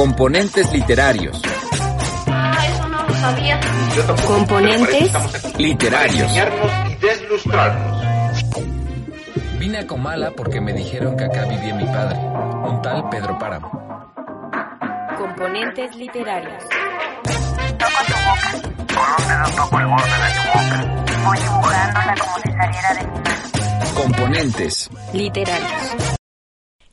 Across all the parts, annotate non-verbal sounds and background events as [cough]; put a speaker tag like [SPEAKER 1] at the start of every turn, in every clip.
[SPEAKER 1] Componentes literarios.
[SPEAKER 2] Ah, eso no lo sabía.
[SPEAKER 3] Componentes
[SPEAKER 1] Literarios.
[SPEAKER 4] enseñarnos y deslustrarnos.
[SPEAKER 1] Vine a Comala porque me dijeron que acá vivía mi padre, un tal Pedro Páramo.
[SPEAKER 3] Componentes literarios.
[SPEAKER 2] Toco tu boca. Con un dedo toco el borde de tu boca. Voy dibujándola como si saliera de mi mano.
[SPEAKER 1] Componentes.
[SPEAKER 3] Literarios.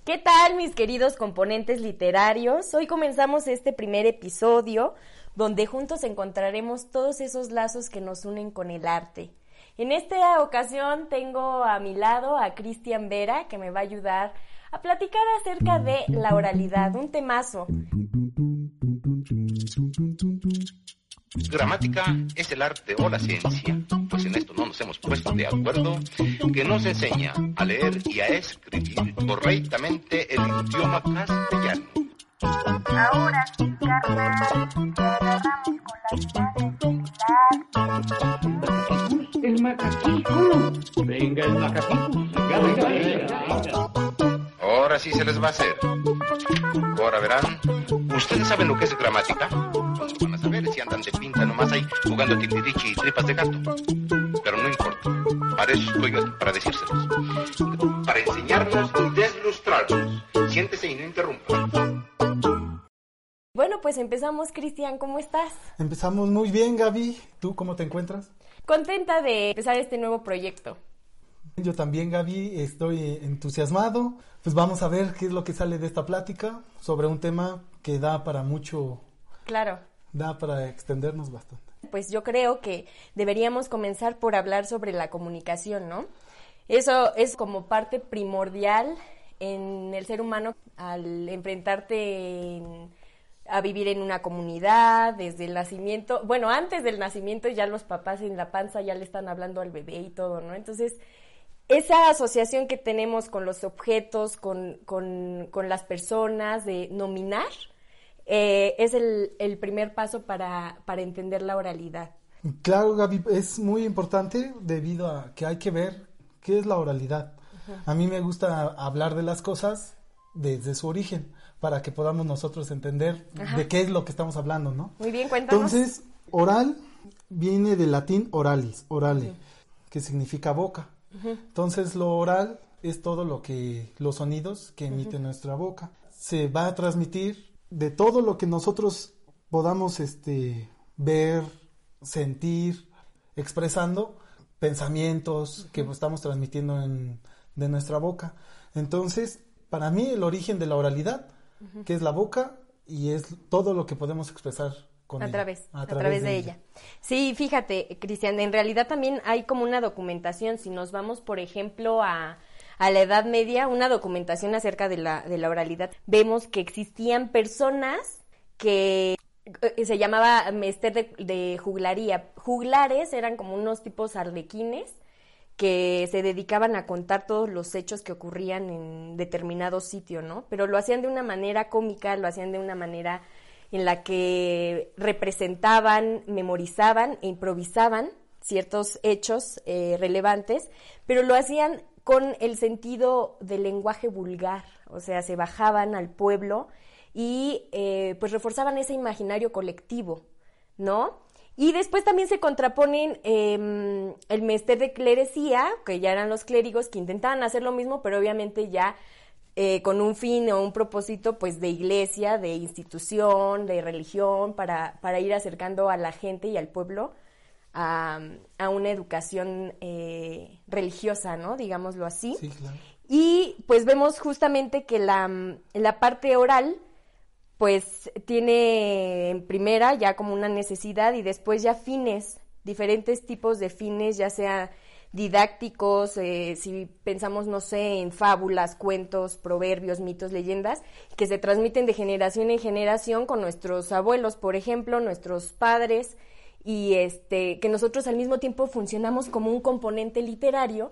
[SPEAKER 5] ¿Qué tal mis queridos componentes literarios? Hoy comenzamos este primer episodio donde juntos encontraremos todos esos lazos que nos unen con el arte. En esta ocasión tengo a mi lado a Cristian Vera que me va a ayudar a platicar acerca de la oralidad, un temazo.
[SPEAKER 4] Gramática es el arte o la ciencia, pues en esto no nos hemos puesto de acuerdo, que nos enseña a leer y a escribir correctamente el idioma castellano.
[SPEAKER 2] Ahora sí, carnal,
[SPEAKER 6] El. Venga, el macaquico. Venga, venga.
[SPEAKER 4] Ahora sí se les va a hacer. Ahora verán, ¿ustedes saben lo que es gramática? Pues lo van a saber si andan de pinta nomás ahí jugando tindirichi y tripas de gato. Pero no importa, para eso estoy yo, para decírselos. Para enseñarnos y deslustrarnos. Siéntese y no interrumpa.
[SPEAKER 5] Bueno, pues empezamos, Cristian, ¿cómo estás?
[SPEAKER 7] Empezamos muy bien, Gaby. ¿Tú cómo te encuentras?
[SPEAKER 5] Contenta de empezar este nuevo proyecto.
[SPEAKER 7] Yo también, Gaby, estoy entusiasmado. Pues vamos a ver qué es lo que sale de esta plática sobre un tema que da para mucho,
[SPEAKER 5] Claro.
[SPEAKER 7] da para extendernos bastante.
[SPEAKER 5] Pues yo creo que deberíamos comenzar por hablar sobre la comunicación, ¿no? Eso es como parte primordial en el ser humano al enfrentarte en- a vivir en una comunidad, desde el nacimiento, bueno, antes del nacimiento ya los papás en la panza ya le están hablando al bebé y todo, ¿no? Entonces, esa asociación que tenemos con los objetos, con, con- con las personas, de nominar, eh, es el, el primer paso para, para entender la oralidad.
[SPEAKER 7] Claro, Gaby, es muy importante debido a que hay que ver qué es la oralidad. A mí me gusta hablar de las cosas desde su origen para que podamos nosotros entender de qué es lo que estamos hablando, ¿no?
[SPEAKER 5] Muy bien, cuéntanos.
[SPEAKER 7] Entonces, oral viene del latín oralis, orale, que significa boca. Entonces, lo oral es todo lo que, los sonidos que emite nuestra boca. Se va a transmitir de todo lo que nosotros podamos, este, ver, sentir, expresando pensamientos que estamos transmitiendo en, de nuestra boca. Entonces, para mí el origen de la oralidad, que es la boca y es todo lo que podemos expresar con
[SPEAKER 5] a
[SPEAKER 7] ella,
[SPEAKER 5] través, a través, de, ella. Sí, fíjate, Cristian, en realidad también hay como una documentación, si nos vamos, por ejemplo, a, a la Edad Media, una documentación acerca de la, de la oralidad, vemos que existían personas que eh, se llamaba mester de, de juglaría. Juglares eran como unos tipos arlequines que se dedicaban a contar todos los hechos que ocurrían en determinado sitio, ¿no? Pero lo hacían de una manera cómica, lo hacían de una manera en la que representaban, memorizaban e improvisaban ciertos hechos eh, relevantes, pero lo hacían con el sentido del lenguaje vulgar, o sea, se bajaban al pueblo y eh, pues reforzaban ese imaginario colectivo, ¿no? Y después también se contraponen eh, el mester de clerecía, que ya eran los clérigos que intentaban hacer lo mismo, pero obviamente ya eh, con un fin o un propósito pues de iglesia, de institución, de religión, para, para ir acercando a la gente y al pueblo a, a una educación eh, religiosa, ¿no? Digámoslo así.
[SPEAKER 7] Sí, claro.
[SPEAKER 5] Y pues vemos justamente que la, la parte oral pues tiene en primera ya como una necesidad y después ya fines, diferentes tipos de fines, ya sea didácticos, eh, si pensamos, no sé, en fábulas, cuentos, proverbios, mitos, leyendas, que se transmiten de generación en generación con nuestros abuelos, por ejemplo, nuestros padres, y este, que nosotros al mismo tiempo funcionamos como un componente literario,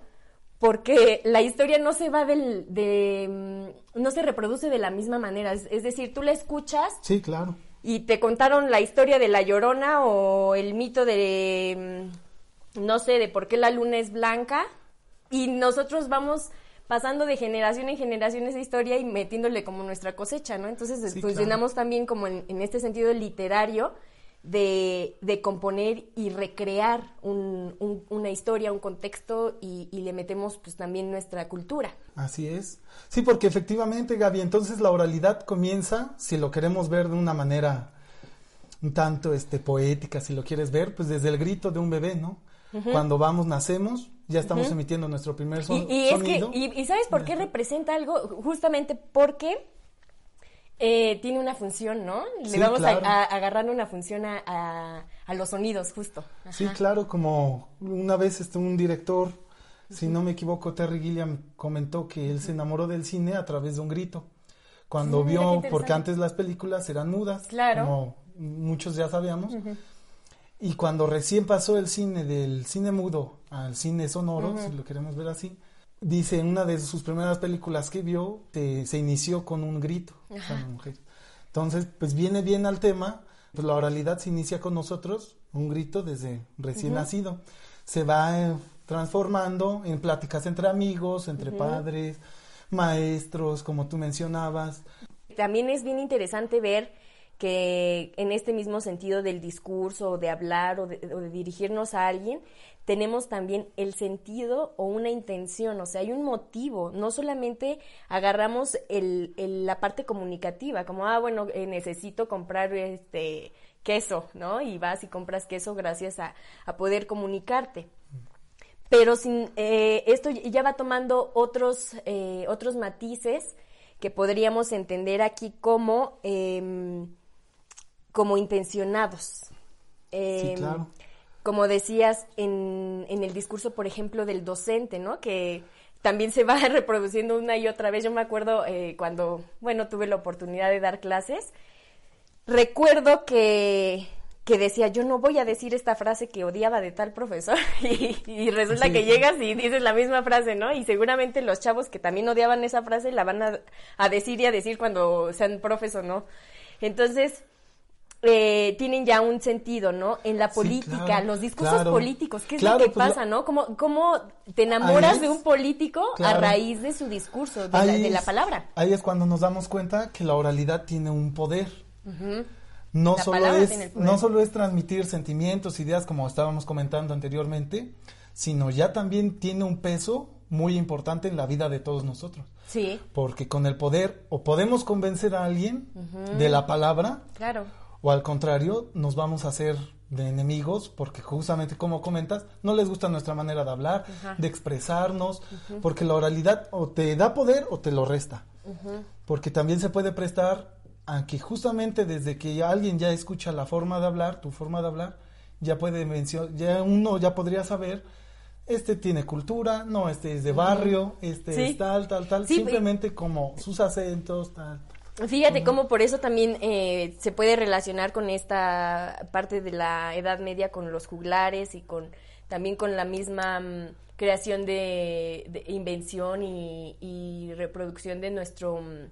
[SPEAKER 5] porque la historia no se va del, de, mm, no se reproduce de la misma manera, es, es decir, tú la escuchas
[SPEAKER 7] Sí, claro.
[SPEAKER 5] y te contaron la historia de la llorona o el mito de, mm, no sé, de por qué la luna es blanca, y nosotros vamos pasando de generación en generación esa historia y metiéndole como nuestra cosecha, ¿no? Entonces
[SPEAKER 7] Sí,
[SPEAKER 5] funcionamos también como en, en este sentido literario de, de componer y recrear un- un- una historia, un contexto y, y le metemos pues también nuestra cultura.
[SPEAKER 7] Así es. Sí, porque efectivamente, Gaby, entonces la oralidad comienza, si lo queremos ver de una manera un tanto este poética, si lo quieres ver, pues desde el grito de un bebé, ¿no? Cuando vamos, nacemos, ya estamos emitiendo nuestro primer son-
[SPEAKER 5] Y, y es que,
[SPEAKER 7] sonido.
[SPEAKER 5] y, y ¿sabes por qué representa algo? Justamente porque eh, tiene una función, ¿no? Le
[SPEAKER 7] Sí,
[SPEAKER 5] vamos a-
[SPEAKER 7] claro.
[SPEAKER 5] a, agarrar una función a, a- a los sonidos, justo.
[SPEAKER 7] Sí, claro, como una vez este, un director, si no me equivoco, Terry Gilliam comentó que él se enamoró del cine a través de un grito. Cuando
[SPEAKER 5] qué
[SPEAKER 7] vio, porque antes las películas eran mudas,
[SPEAKER 5] Claro.
[SPEAKER 7] como muchos ya sabíamos, y cuando recién pasó el cine del cine mudo al cine sonoro, si lo queremos ver así, dice en una de sus primeras películas que vio, te- se inició con un grito, o sea, una mujer. Entonces, pues viene bien al tema, pues la oralidad se inicia con nosotros, un grito desde recién nacido. Se va eh, transformando en pláticas entre amigos, entre padres, maestros, como tú mencionabas.
[SPEAKER 5] También es bien interesante ver que en este mismo sentido del discurso, de hablar o de, o de dirigirnos a alguien, tenemos también el sentido o una intención, o sea, hay un motivo, no solamente agarramos el, el- la parte comunicativa, como, ah, bueno, eh, necesito comprar este queso, ¿no? Y vas y compras queso gracias a, a poder comunicarte pero sin eh, esto ya va tomando otros eh, otros matices que podríamos entender aquí como em, como intencionados Em,
[SPEAKER 7] claro.
[SPEAKER 5] Como decías en, en el discurso por ejemplo del docente no que también se va [laughs] reproduciendo una y otra vez yo me acuerdo eh, cuando bueno tuve la oportunidad de dar clases recuerdo que, que decía, yo no voy a decir esta frase que odiaba de tal profesor. [laughs] Y, y resulta
[SPEAKER 7] Sí.
[SPEAKER 5] que llegas y dices la misma frase, ¿no? Y seguramente los chavos que también odiaban esa frase la van a, a decir y a decir cuando sean profes o no. Entonces, eh, tienen ya un sentido, ¿no? En la
[SPEAKER 7] Sí,
[SPEAKER 5] política,
[SPEAKER 7] claro,
[SPEAKER 5] los discursos
[SPEAKER 7] claro.
[SPEAKER 5] políticos, ¿qué es
[SPEAKER 7] Claro,
[SPEAKER 5] lo que
[SPEAKER 7] pues,
[SPEAKER 5] pasa,
[SPEAKER 7] lo-
[SPEAKER 5] no? ¿Cómo, ¿Cómo te enamoras de un político a raíz de su discurso, de, la, palabra?
[SPEAKER 7] Ahí es cuando nos damos cuenta que la oralidad tiene un poder. No
[SPEAKER 5] La
[SPEAKER 7] solo, es, no solo es transmitir sentimientos, ideas, como estábamos comentando anteriormente, sino ya también tiene un peso muy importante en la vida de todos nosotros.
[SPEAKER 5] Sí,
[SPEAKER 7] Porque con el poder o podemos convencer a alguien de la palabra
[SPEAKER 5] claro.
[SPEAKER 7] O al contrario nos vamos a hacer de enemigos porque justamente como comentas no les gusta nuestra manera de hablar, de expresarnos, porque la oralidad o te da poder o te lo resta. Porque también se puede prestar a que justamente desde que alguien ya escucha la forma de hablar, tu forma de hablar, ya puede mencionar, ya uno ya podría saber este tiene cultura, no, este es de barrio, este
[SPEAKER 5] Sí.
[SPEAKER 7] es tal, tal, tal,
[SPEAKER 5] Sí,
[SPEAKER 7] simplemente como sus acentos, tal.
[SPEAKER 5] Fíjate cómo por eso también eh, se puede relacionar con esta parte de la Edad Media con los juglares y con también con la misma mm, creación de, de invención y, y reproducción de nuestro mm,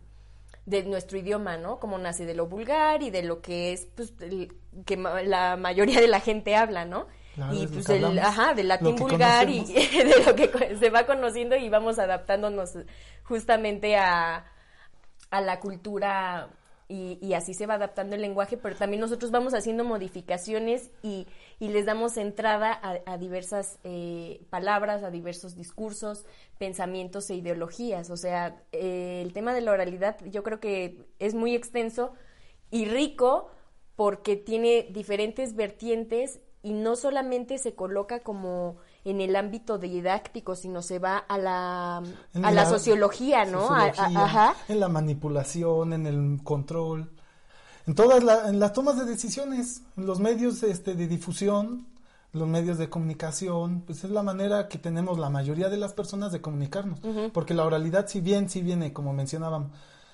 [SPEAKER 5] de nuestro idioma, ¿no? Como nace de lo vulgar y de lo que es pues el- que ma- la mayoría de la gente habla, ¿no?
[SPEAKER 7] Claro,
[SPEAKER 5] y pues
[SPEAKER 7] que
[SPEAKER 5] el,
[SPEAKER 7] hablamos,
[SPEAKER 5] ajá, del latín vulgar y [laughs] de lo que se va conociendo y vamos adaptándonos justamente a, a la cultura y, así se va adaptando el lenguaje, pero también nosotros vamos haciendo modificaciones y, les damos entrada a, a diversas eh, palabras, a diversos discursos, pensamientos e ideologías. O sea, eh, el tema de la oralidad yo creo que es muy extenso y rico porque tiene diferentes vertientes y no solamente se coloca como en el ámbito didáctico, sino se va a la, a la
[SPEAKER 7] la
[SPEAKER 5] sociología, ¿no? A- a-
[SPEAKER 7] sociología,
[SPEAKER 5] ajá.
[SPEAKER 7] En la manipulación, en el control, en todas la- en las tomas de decisiones, en los medios este, de difusión, los medios de comunicación, pues es la manera que tenemos la mayoría de las personas de comunicarnos, porque la oralidad si bien si viene, como mencionábamos,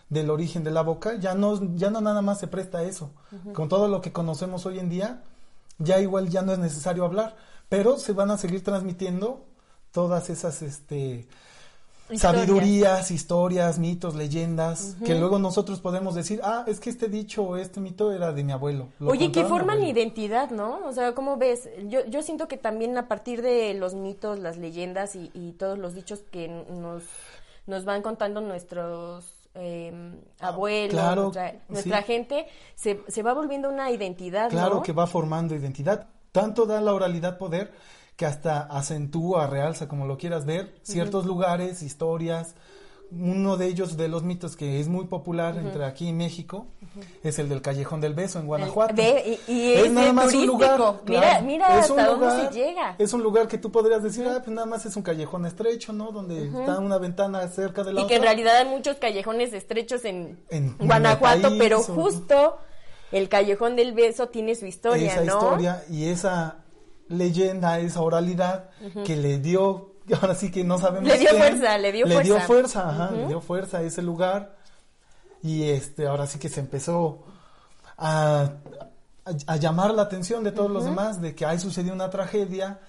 [SPEAKER 7] del origen de la boca, ya no ya no nada más se presta a eso. Con todo lo que conocemos hoy en día, ya igual ya no es necesario hablar, pero se van a seguir transmitiendo todas esas este
[SPEAKER 5] Historias.
[SPEAKER 7] sabidurías, historias, mitos, leyendas, que luego nosotros podemos decir, ah, es que este dicho o este mito era de mi abuelo. Lo
[SPEAKER 5] Oye, que forman
[SPEAKER 7] abuelo".
[SPEAKER 5] identidad, ¿no? O sea, ¿cómo ves? Yo, yo siento que también a partir de los mitos, las leyendas y, y todos los dichos que nos, nos van contando nuestros eh, abuelos,
[SPEAKER 7] claro,
[SPEAKER 5] nuestra, nuestra
[SPEAKER 7] sí.
[SPEAKER 5] gente, se, se va volviendo una identidad,
[SPEAKER 7] Claro
[SPEAKER 5] ¿no?
[SPEAKER 7] que va formando identidad. Tanto da la oralidad poder que hasta acentúa, realza, como lo quieras ver, ciertos lugares, historias. Uno de ellos, de los mitos que es muy popular entre aquí en México, es el del Callejón del Beso en Guanajuato.
[SPEAKER 5] Y- y es de turístico. Mira- mira hasta dónde se llega.
[SPEAKER 7] Es un lugar que tú podrías decir, ah, pues nada más es un callejón estrecho, ¿no? Donde está una ventana cerca de la
[SPEAKER 5] Y
[SPEAKER 7] otra.
[SPEAKER 5] que en realidad hay muchos callejones estrechos en, Guanajuato,
[SPEAKER 7] país,
[SPEAKER 5] pero
[SPEAKER 7] o-
[SPEAKER 5] justo el Callejón del Beso tiene su historia,
[SPEAKER 7] esa
[SPEAKER 5] ¿no?
[SPEAKER 7] historia y esa leyenda, esa oralidad que le dio, [laughs] ahora sí que no sabemos
[SPEAKER 5] Le dio
[SPEAKER 7] quién,
[SPEAKER 5] fuerza, le dio
[SPEAKER 7] dio
[SPEAKER 5] fuerza.
[SPEAKER 7] fuerza, ajá, le dio fuerza a ese lugar y este, ahora sí que se empezó a, a- a llamar la atención de todos los demás de que ahí sucedió una tragedia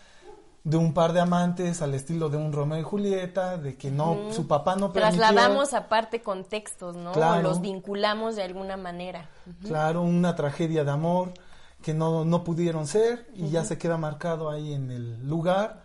[SPEAKER 7] de un par de amantes al estilo de un Romeo y Julieta, de que no, su papá no permitió.
[SPEAKER 5] Trasladamos aparte contextos, ¿no?
[SPEAKER 7] Claro.
[SPEAKER 5] Los vinculamos de alguna manera.
[SPEAKER 7] Claro, una tragedia de amor que no, no pudieron ser y ya se queda marcado ahí en el lugar.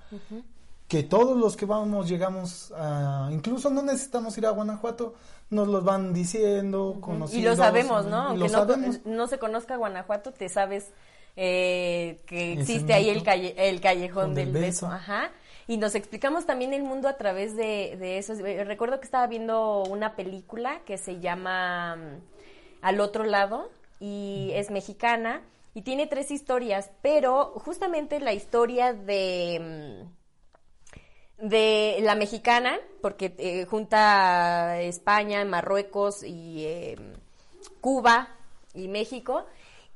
[SPEAKER 7] Que todos los que vamos, llegamos a. Incluso no necesitamos ir a Guanajuato, nos los van diciendo,
[SPEAKER 5] Y
[SPEAKER 7] conociendo.
[SPEAKER 5] lo sabemos, ¿no?
[SPEAKER 7] y
[SPEAKER 5] Aunque
[SPEAKER 7] lo
[SPEAKER 5] no,
[SPEAKER 7] sabemos.
[SPEAKER 5] no se conozca Guanajuato, te sabes eh, que existe ahí el,
[SPEAKER 7] mito.
[SPEAKER 5] calle, el callejón del
[SPEAKER 7] del
[SPEAKER 5] beso.
[SPEAKER 7] beso.
[SPEAKER 5] Ajá. Y nos explicamos también el mundo a través de, de eso. Eh, Recuerdo que estaba viendo una película que se llama mm, Al otro lado y es mexicana y tiene tres historias, pero justamente la historia de... mm, de la mexicana, porque eh, junta España, Marruecos y eh, Cuba y México.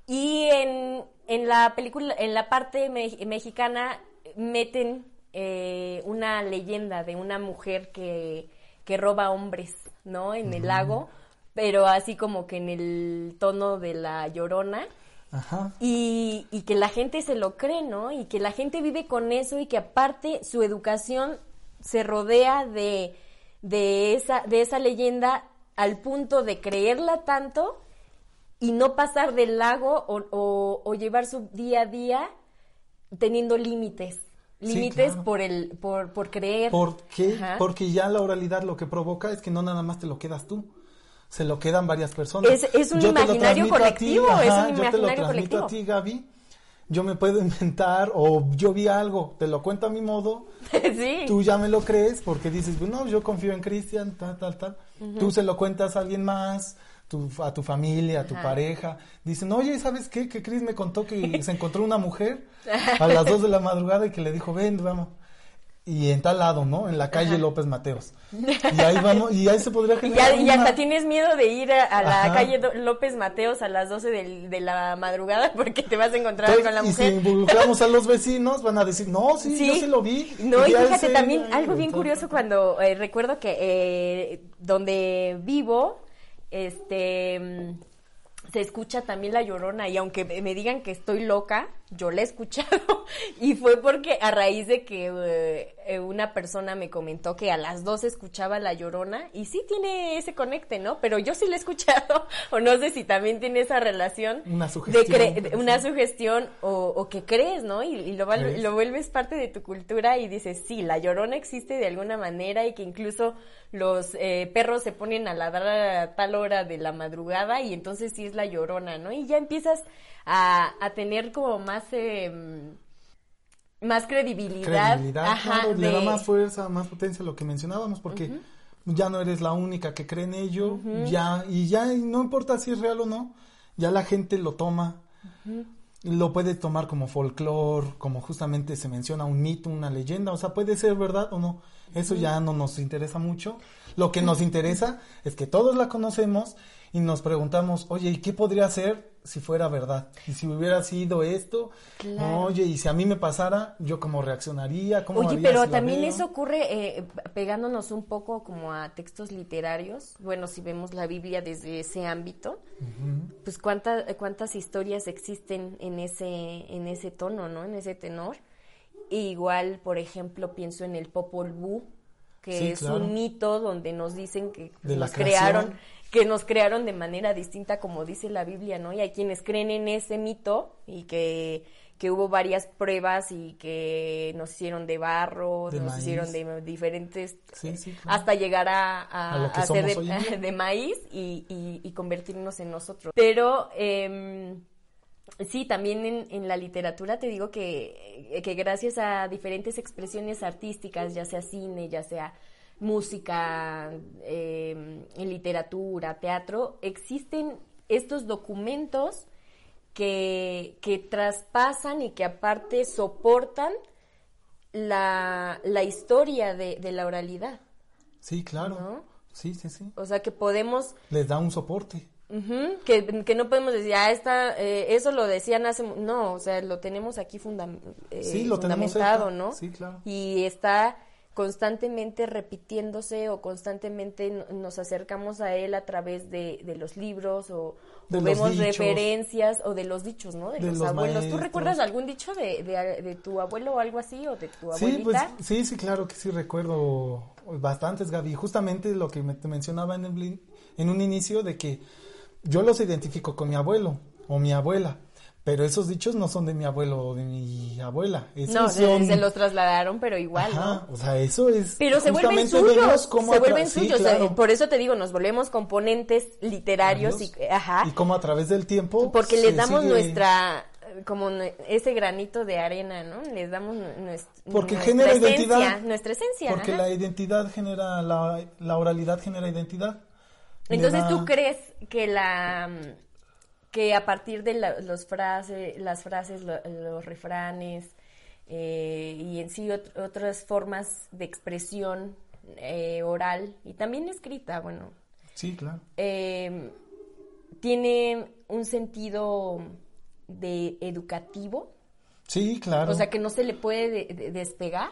[SPEAKER 5] Y en, en la película, en la parte me- mexicana, meten eh, una leyenda de una mujer que, que roba hombres, ¿no? En el lago, pero así como que en el tono de la llorona.
[SPEAKER 7] Ajá.
[SPEAKER 5] Y, y que la gente se lo cree, ¿no? Y que la gente vive con eso y que aparte su educación se rodea de, de, esa, de esa leyenda al punto de creerla tanto y no pasar del lago o, o- o llevar su día a día teniendo límites.
[SPEAKER 7] Sí,
[SPEAKER 5] Límites
[SPEAKER 7] claro.
[SPEAKER 5] por el por, por creer.
[SPEAKER 7] ¿Por qué?
[SPEAKER 5] Ajá.
[SPEAKER 7] Porque ya la oralidad lo que provoca es que no nada más te lo quedas tú. Se lo quedan varias personas.
[SPEAKER 5] Es- es un
[SPEAKER 7] Yo
[SPEAKER 5] imaginario
[SPEAKER 7] ti,
[SPEAKER 5] colectivo, es
[SPEAKER 7] ajá,
[SPEAKER 5] un
[SPEAKER 7] Yo te lo
[SPEAKER 5] imaginario
[SPEAKER 7] transmito
[SPEAKER 5] colectivo.
[SPEAKER 7] a ti, Gaby. Yo me puedo inventar o yo vi algo, te lo cuento a mi modo. [laughs]
[SPEAKER 5] sí.
[SPEAKER 7] Tú ya me lo crees porque dices, pues no, yo confío en Cristian, tal, tal, tal. Tú se lo cuentas a alguien más, tu- a tu familia, a tu
[SPEAKER 5] Ajá.
[SPEAKER 7] pareja. Dicen, oye, ¿sabes qué? Que Cris me contó que [laughs] se encontró una mujer a las dos de la madrugada y que le dijo, ven, vamos. Y en tal lado, ¿no? En la calle López Mateos. Y ahí vamos, y ahí se podría [laughs]
[SPEAKER 5] Y,
[SPEAKER 7] generar
[SPEAKER 5] y hasta tienes miedo de ir a, a la
[SPEAKER 7] Ajá.
[SPEAKER 5] calle López Mateos a las 12 del- de la madrugada [laughs] porque te vas a encontrar con la
[SPEAKER 7] y si
[SPEAKER 5] mujer.
[SPEAKER 7] involucramos a los vecinos, van a decir, no, sí, yo sí lo vi.
[SPEAKER 5] No, y
[SPEAKER 7] ya
[SPEAKER 5] fíjate también algo bien curioso cuando eh, recuerdo que eh, donde vivo, este mm, se escucha también la llorona y aunque me digan que estoy loca, yo la he escuchado [laughs] y fue porque a raíz de que eh, eh, una persona me comentó que a las dos escuchaba la llorona y sí tiene ese conecte, ¿no? Pero yo sí la he escuchado [laughs] o no sé si también tiene esa relación
[SPEAKER 7] Una sugestión,
[SPEAKER 5] de una sugestión o, o que crees, ¿no? Y, y lo, lo vuelves parte de tu cultura y dices, sí, la llorona existe de alguna manera y que incluso los eh, perros se ponen a ladrar a tal hora de la madrugada y entonces sí es la llorona, ¿no? Y ya empiezas a, a tener como más... eh, más credibilidad,
[SPEAKER 7] credibilidad,
[SPEAKER 5] ajá,
[SPEAKER 7] claro, le da más fuerza, más potencia a lo que mencionábamos, porque ya no eres la única que cree en ello, ya, y ya no importa si es real o no, ya la gente lo toma, lo puede tomar como folclore, como justamente se menciona un mito, una leyenda, o sea, puede ser verdad o no, eso ya no nos interesa mucho, lo que nos interesa es que todos la conocemos y nos preguntamos, oye, ¿y qué podría ser si fuera verdad? Y si hubiera sido esto,
[SPEAKER 5] Claro.
[SPEAKER 7] oye, y si a mí me pasara, yo cómo reaccionaría, cómo
[SPEAKER 5] Oye,
[SPEAKER 7] haría
[SPEAKER 5] pero
[SPEAKER 7] si
[SPEAKER 5] también eso ocurre eh, pegándonos un poco como a textos literarios. Bueno, si vemos la Biblia desde ese ámbito, pues cuántas cuántas historias existen en ese en ese tono, ¿no? En ese tenor. E igual, por ejemplo, pienso en el Popol Vuh, que
[SPEAKER 7] Sí,
[SPEAKER 5] es
[SPEAKER 7] claro.
[SPEAKER 5] un mito donde nos dicen que
[SPEAKER 7] De
[SPEAKER 5] nos crearon. Que nos crearon de manera distinta como dice la Biblia, ¿no? Y hay quienes creen en ese mito y que que hubo varias pruebas y que nos hicieron de barro,
[SPEAKER 7] De
[SPEAKER 5] nos
[SPEAKER 7] maíz.
[SPEAKER 5] hicieron de diferentes,
[SPEAKER 7] Sí, sí, claro.
[SPEAKER 5] hasta llegar a, a,
[SPEAKER 7] A lo que
[SPEAKER 5] a ser de, [laughs] de maíz y, y- y convertirnos en nosotros. Pero em, sí, también en, en la literatura te digo que, que gracias a diferentes expresiones artísticas, ya sea cine, ya sea música, em, en literatura, teatro, existen estos documentos que, que traspasan y que aparte soportan la, la historia de, de la oralidad.
[SPEAKER 7] Sí, claro.
[SPEAKER 5] ¿No?
[SPEAKER 7] Sí, sí, sí.
[SPEAKER 5] O sea, que podemos
[SPEAKER 7] Les da un soporte.
[SPEAKER 5] Que, que no podemos decir, ah, esta, eh, eso lo decían hace... mu-". No, o sea, lo tenemos aquí fundam- eh,
[SPEAKER 7] Sí, lo tenemos
[SPEAKER 5] fundamentado. ¿no?
[SPEAKER 7] Sí, claro.
[SPEAKER 5] Y está constantemente repitiéndose o constantemente no- nos acercamos a él a través de, de los libros o,
[SPEAKER 7] De
[SPEAKER 5] o
[SPEAKER 7] los
[SPEAKER 5] vemos
[SPEAKER 7] dichos.
[SPEAKER 5] referencias o de los dichos, ¿no? De,
[SPEAKER 7] De
[SPEAKER 5] los,
[SPEAKER 7] los
[SPEAKER 5] abuelos. ¿Tú recuerdas algún dicho de, tu abuelo o algo así o de tu
[SPEAKER 7] Sí, pues
[SPEAKER 5] abuelita?
[SPEAKER 7] sí, sí, claro que sí recuerdo bastantes, Gaby. Justamente lo que me, te mencionaba en, el- en un inicio de que yo los identifico con mi abuelo o mi abuela, pero esos dichos no son de mi abuelo o de mi abuela. Esos
[SPEAKER 5] no, se,
[SPEAKER 7] son...
[SPEAKER 5] se los trasladaron, pero igual,
[SPEAKER 7] Ajá,
[SPEAKER 5] ¿no?
[SPEAKER 7] o sea, eso es...
[SPEAKER 5] Pero se vuelven suyos,
[SPEAKER 7] cómo
[SPEAKER 5] se vuelven
[SPEAKER 7] sí,
[SPEAKER 5] suyos.
[SPEAKER 7] claro.
[SPEAKER 5] Por eso te digo, nos volvemos componentes literarios y, ajá,
[SPEAKER 7] Y cómo a través del tiempo...
[SPEAKER 5] porque les damos
[SPEAKER 7] sigue-
[SPEAKER 5] nuestra, como ese granito de arena, ¿no? Les damos nu- nues-
[SPEAKER 7] Porque
[SPEAKER 5] nuestra
[SPEAKER 7] genera
[SPEAKER 5] esencia,
[SPEAKER 7] identidad.
[SPEAKER 5] nuestra esencia.
[SPEAKER 7] Porque
[SPEAKER 5] ajá.
[SPEAKER 7] la identidad genera, la, la oralidad genera identidad.
[SPEAKER 5] Entonces,
[SPEAKER 7] da-
[SPEAKER 5] ¿tú crees que la que a partir de la- los frase, las frases, lo- los refranes eh, y en sí ot- otras formas de expresión eh, oral y también escrita, bueno,
[SPEAKER 7] Sí, claro.
[SPEAKER 5] eh, tiene un sentido de educativo,
[SPEAKER 7] Sí, claro.
[SPEAKER 5] o sea que no se le puede de- de- despegar.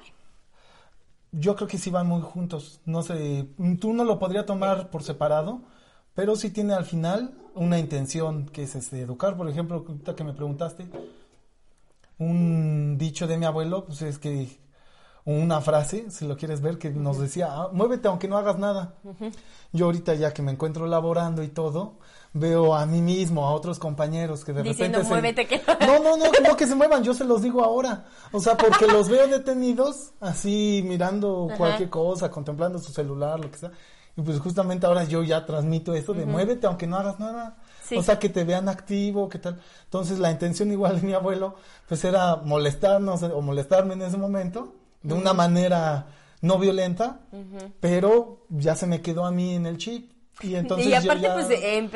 [SPEAKER 7] Yo creo que sí van muy juntos. No sé, tú no lo podría tomar por separado, pero sí tiene al final una intención que es este, educar. Por ejemplo, ahorita que me preguntaste, un dicho de mi abuelo, pues es que una frase, si lo quieres ver, que nos decía, "Ah, muévete aunque no hagas nada. Yo ahorita ya que me encuentro laborando y todo, veo a mí mismo, a otros compañeros que de
[SPEAKER 5] Diciendo,
[SPEAKER 7] repente... se-
[SPEAKER 5] "Muévete, que-".
[SPEAKER 7] No, no, no, no que se muevan, yo se los digo ahora. O sea, porque los veo detenidos, así mirando cualquier cosa, contemplando su celular, lo que sea. Y pues justamente ahora yo ya transmito eso de muévete aunque no hagas nada.
[SPEAKER 5] Sí.
[SPEAKER 7] O sea, que te vean activo, qué tal. Entonces la intención igual de mi abuelo, pues era molestarnos o molestarme en ese momento, de una manera no violenta, pero ya se me quedó a mí en el chip. Y entonces
[SPEAKER 5] y
[SPEAKER 7] yo
[SPEAKER 5] aparte,
[SPEAKER 7] ya-
[SPEAKER 5] pues, eh,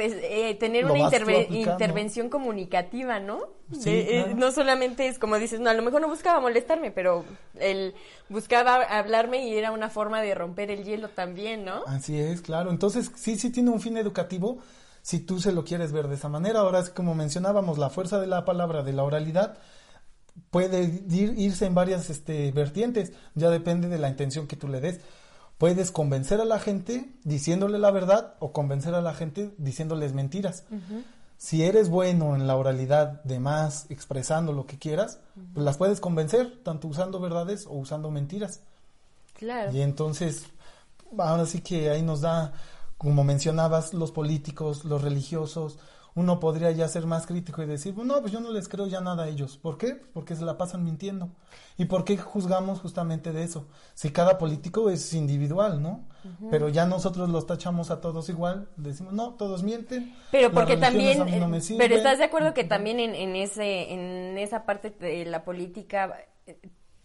[SPEAKER 5] eh, tener una interve- intervención comunicativa, ¿no?
[SPEAKER 7] Sí,
[SPEAKER 5] De- eh,
[SPEAKER 7] claro.
[SPEAKER 5] no solamente es como dices, no, a lo mejor no buscaba molestarme, pero él buscaba hablarme y era una forma de romper el hielo también, ¿no?
[SPEAKER 7] Así es, claro. Entonces, sí, sí tiene un fin educativo si tú se lo quieres ver de esa manera. Ahora es como mencionábamos, la fuerza de la palabra, de la oralidad, puede ir- irse en varias este, vertientes. Ya depende de la intención que tú le des. Puedes convencer a la gente diciéndole la verdad o convencer a la gente diciéndoles mentiras. Si eres bueno en la oralidad de más, expresando lo que quieras, pues las puedes convencer, tanto usando verdades o usando mentiras.
[SPEAKER 5] Claro.
[SPEAKER 7] Y entonces, ahora sí que ahí nos da, como mencionabas, los políticos, los religiosos, uno podría ya ser más crítico y decir, no, pues yo no les creo ya nada a ellos. ¿Por qué? Porque se la pasan mintiendo. ¿Y por qué juzgamos justamente de eso? Si cada político es individual, ¿no? Pero ya nosotros los tachamos a todos igual, decimos, no, todos mienten.
[SPEAKER 5] Pero porque también,
[SPEAKER 7] no me
[SPEAKER 5] eh,
[SPEAKER 7] sirven".
[SPEAKER 5] pero estás de acuerdo que también en, en ese, en esa parte de la política eh,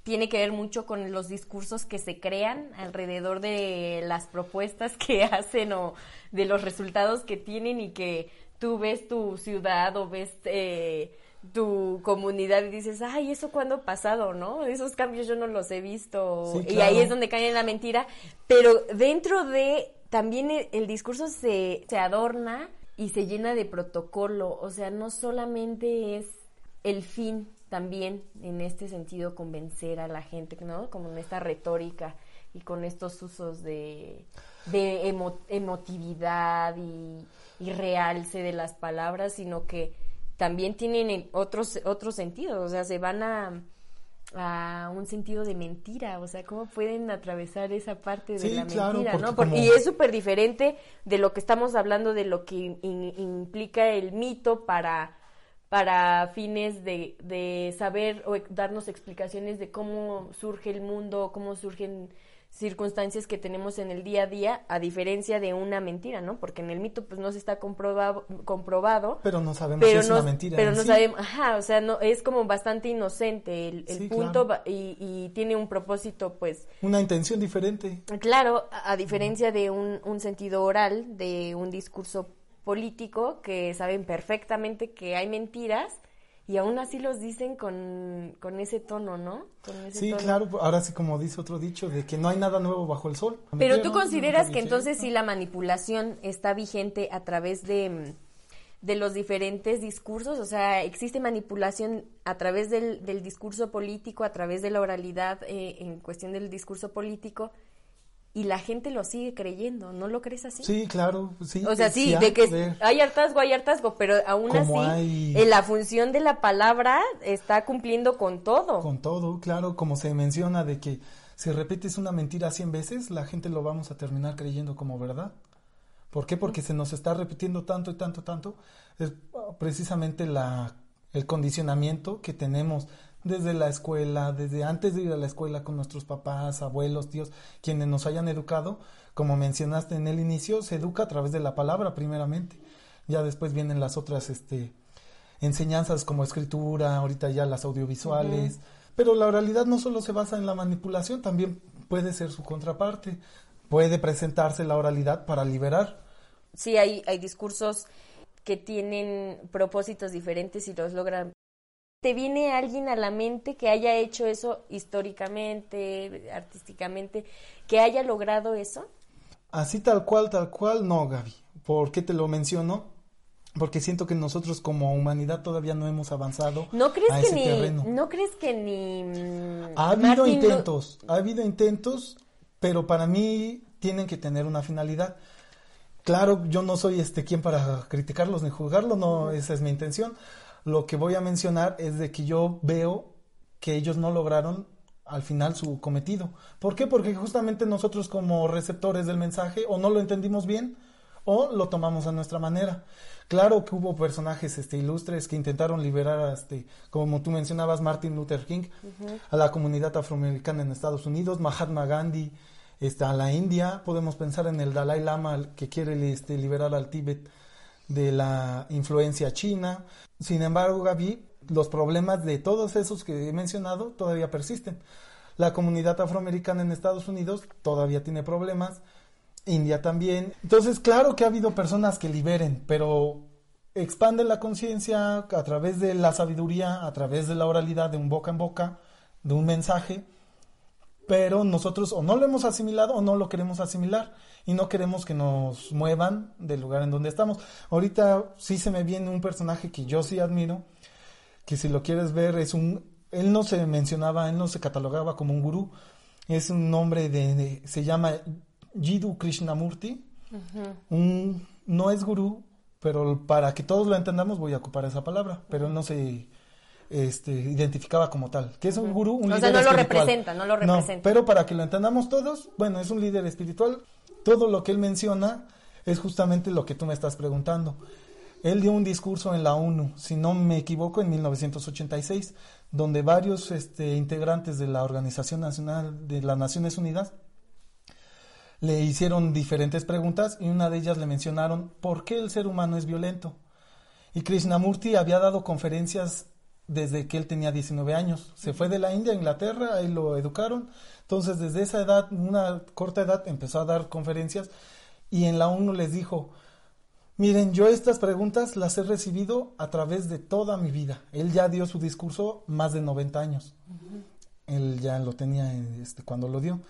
[SPEAKER 5] tiene que ver mucho con los discursos que se crean alrededor de las propuestas que [laughs] hacen o de los resultados que tienen y que tú ves tu ciudad o ves eh, tu comunidad y dices, ay, ¿eso cuándo ha pasado, no? Esos cambios yo no los he visto.
[SPEAKER 7] Sí,
[SPEAKER 5] Y ahí es donde cae en la mentira. Pero dentro de, también el, el discurso se, se adorna y se llena de protocolo. O sea, no solamente es el fin también en este sentido convencer a la gente, ¿no? Como en esta retórica y con estos usos de, de emo- emotividad y, y realce de las palabras, sino que también tienen en otros otros sentidos, o sea, se van a, a un sentido de mentira, o sea, cómo pueden atravesar esa parte de
[SPEAKER 7] Sí,
[SPEAKER 5] la
[SPEAKER 7] claro,
[SPEAKER 5] mentira,
[SPEAKER 7] porque
[SPEAKER 5] ¿no? Por-
[SPEAKER 7] como-
[SPEAKER 5] Y es súper diferente de lo que estamos hablando, de lo que in- implica el mito para para fines de, de saber o darnos explicaciones de cómo surge el mundo, cómo surgen circunstancias que tenemos en el día a día, a diferencia de una mentira, ¿no? Porque en el mito pues no se está comprobado, comprobado
[SPEAKER 7] Pero no sabemos
[SPEAKER 5] pero
[SPEAKER 7] si es una mentira.
[SPEAKER 5] pero no
[SPEAKER 7] sí.
[SPEAKER 5] sabemos, ajá, o sea, no es como bastante inocente el, el
[SPEAKER 7] Sí,
[SPEAKER 5] punto
[SPEAKER 7] claro.
[SPEAKER 5] y, y tiene un propósito pues
[SPEAKER 7] Una intención diferente.
[SPEAKER 5] Claro, a a diferencia de un, un sentido oral, de un discurso político, que saben perfectamente que hay mentiras y aún así los dicen con, con ese tono, ¿no? Con ese
[SPEAKER 7] Sí,
[SPEAKER 5] tono.
[SPEAKER 7] claro, ahora sí como dice otro dicho, de que no hay nada nuevo bajo el sol.
[SPEAKER 5] Pero tú consideras que entonces si la manipulación está vigente a través de, de los diferentes discursos, o sea, existe manipulación a través del, del discurso político, a través de la oralidad eh, en cuestión del discurso político, y la gente lo sigue creyendo, ¿no lo crees así?
[SPEAKER 7] Sí, claro, sí.
[SPEAKER 5] O sea, sí, de que
[SPEAKER 7] ver.
[SPEAKER 5] hay hartazgo, hay hartazgo, pero aún
[SPEAKER 7] Como
[SPEAKER 5] así,
[SPEAKER 7] hay-
[SPEAKER 5] en la función de la palabra está cumpliendo con todo.
[SPEAKER 7] Con todo, claro, como se menciona de que si repites una mentira 100 veces, la gente lo vamos a terminar creyendo como verdad. ¿Por qué? Porque se nos está repitiendo tanto y tanto, tanto. Es precisamente la, el condicionamiento que tenemos desde la escuela, desde antes de ir a la escuela con nuestros papás, abuelos, tíos, quienes nos hayan educado. Como mencionaste en el inicio, se educa a través de la palabra primeramente. Ya después vienen las otras, este, enseñanzas como escritura, ahorita ya las audiovisuales, pero la oralidad no solo se basa en la manipulación, también puede ser su contraparte, puede presentarse la oralidad para liberar.
[SPEAKER 5] Sí, hay, hay discursos que tienen propósitos diferentes y los logran. ¿Te viene alguien a la mente que haya hecho eso históricamente, artísticamente, que haya logrado eso?
[SPEAKER 7] Así tal cual, tal cual, no, Gaby. ¿Por qué te lo menciono? Porque siento que nosotros como humanidad todavía no hemos avanzado
[SPEAKER 5] ¿No crees
[SPEAKER 7] a
[SPEAKER 5] que
[SPEAKER 7] ese
[SPEAKER 5] ni,
[SPEAKER 7] terreno.
[SPEAKER 5] no crees que ni
[SPEAKER 7] Ha habido
[SPEAKER 5] Martin
[SPEAKER 7] intentos, ha habido intentos, pero para mí tienen que tener una finalidad. Claro, yo no soy este quien para criticarlos ni juzgarlos, no, esa es mi intención. Lo que voy a mencionar es de que yo veo que ellos no lograron al final su cometido. ¿Por qué? Porque justamente nosotros como receptores del mensaje o no lo entendimos bien o lo tomamos a nuestra manera. Claro que hubo personajes este, ilustres que intentaron liberar, a, este, como tú mencionabas, Martin Luther King, a la comunidad afroamericana en Estados Unidos, Mahatma Gandhi, este, a la India. Podemos pensar en el Dalai Lama que quiere este, liberar al Tíbet de la influencia china. Sin embargo, Gaby, los problemas de todos esos que he mencionado todavía persisten. La comunidad afroamericana en Estados Unidos todavía tiene problemas. India también. Entonces, claro que ha habido personas que liberen, pero expanden la conciencia a través de la sabiduría, a través de la oralidad, de un boca en boca, de un mensaje, pero nosotros o no lo hemos asimilado o no lo queremos asimilar y no queremos que nos muevan del lugar en donde estamos. Ahorita sí se me viene un personaje que yo sí admiro, que si lo quieres ver es un, él no se mencionaba, él no se catalogaba como un gurú, es un nombre de, de- se llama Jiddu Krishnamurti, un, no es gurú, pero para que todos lo entendamos voy a ocupar esa palabra, pero él no se este, identificaba como tal, que es un gurú, un
[SPEAKER 5] O sea, no lo representa, no lo representa.
[SPEAKER 7] pero para que lo entendamos todos, bueno, es un líder espiritual, todo lo que él menciona es justamente lo que tú me estás preguntando. Él dio un discurso en la ONU, si no me equivoco, en 1986, donde varios este, integrantes de la Organización Nacional de las Naciones Unidas le hicieron diferentes preguntas y una de ellas le mencionaron por qué el ser humano es violento. Y Krishnamurti había dado conferencias desde que él tenía 19 años. Se fue de la India a Inglaterra, ahí lo educaron. Entonces, desde esa edad, una corta edad, empezó a dar conferencias y en la ONU les dijo, miren, yo estas preguntas las he recibido a través de toda mi vida. Él ya dio su discurso más de 90 años. Él ya lo tenía este, cuando lo dio.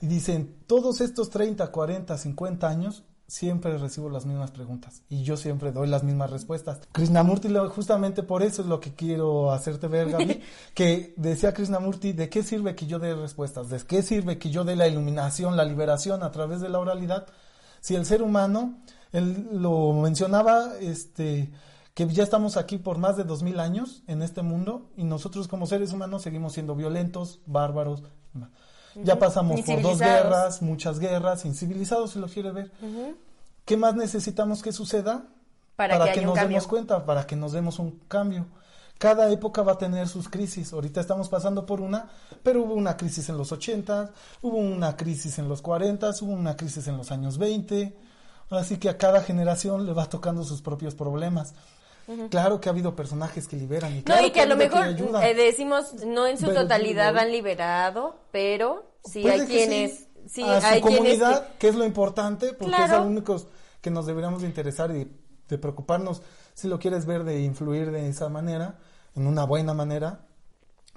[SPEAKER 7] Y dicen, todos estos 30, 40, 50 años, siempre recibo las mismas preguntas. Y yo siempre doy las mismas respuestas. Krishnamurti, justamente por eso es lo que quiero hacerte ver, Gaby, [laughs] que decía Krishnamurti, ¿de qué sirve que yo dé respuestas? ¿De qué sirve que yo dé la iluminación, la liberación a través de la oralidad? Si el ser humano, él lo mencionaba, este que ya estamos aquí por más de dos mil años en este mundo y nosotros como seres humanos seguimos siendo violentos, bárbaros. Ya pasamos por dos guerras, muchas guerras, incivilizados si lo quiere ver. ¿Qué más necesitamos que suceda
[SPEAKER 5] Para
[SPEAKER 7] para,
[SPEAKER 5] que
[SPEAKER 7] nos
[SPEAKER 5] cambio.
[SPEAKER 7] demos cuenta, para que nos demos un cambio. Cada época va a tener sus crisis. Ahorita estamos pasando por una, pero hubo una crisis en los 80, hubo una crisis en los 40, hubo una crisis en los años 20. Así que a cada generación le va tocando sus propios problemas. Claro que ha habido personajes que liberan. Y
[SPEAKER 5] No, y que a lo
[SPEAKER 7] que
[SPEAKER 5] mejor eh, decimos no en su
[SPEAKER 7] Pero
[SPEAKER 5] totalidad han liberado, pero sí hay quienes,
[SPEAKER 7] sí,
[SPEAKER 5] sí,
[SPEAKER 7] a su
[SPEAKER 5] hay
[SPEAKER 7] comunidad,
[SPEAKER 5] que-
[SPEAKER 7] que... es lo importante, porque es
[SPEAKER 5] Claro.
[SPEAKER 7] lo único que nos deberíamos de interesar y de preocuparnos, si lo quieres ver, de influir de esa manera, en una buena manera.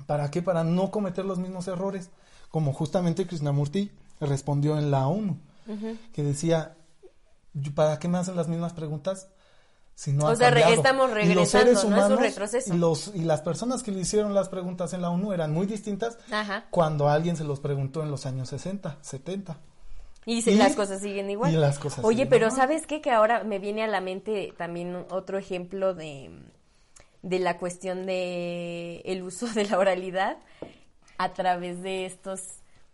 [SPEAKER 7] ¿Para qué? Para no cometer los mismos errores, como justamente Krishnamurti respondió en la ONU, que decía, "Yo- ¿para qué me hacen las mismas preguntas? Si no
[SPEAKER 5] O sea, re-
[SPEAKER 7] cambiado?".
[SPEAKER 5] estamos
[SPEAKER 7] Y los
[SPEAKER 5] regresando, ¿no? Es un retroceso.
[SPEAKER 7] Y, los, y las personas que le hicieron las preguntas en la ONU eran muy distintas
[SPEAKER 5] Ajá.
[SPEAKER 7] cuando alguien se los preguntó en los años 60, 70.
[SPEAKER 5] Y, se-
[SPEAKER 7] Y-
[SPEAKER 5] las cosas siguen igual.
[SPEAKER 7] y las cosas
[SPEAKER 5] Oye,
[SPEAKER 7] siguen
[SPEAKER 5] pero
[SPEAKER 7] igual.
[SPEAKER 5] ¿sabes qué? Que ahora me viene a la mente también otro ejemplo de, de la cuestión de el uso de la oralidad a través de estos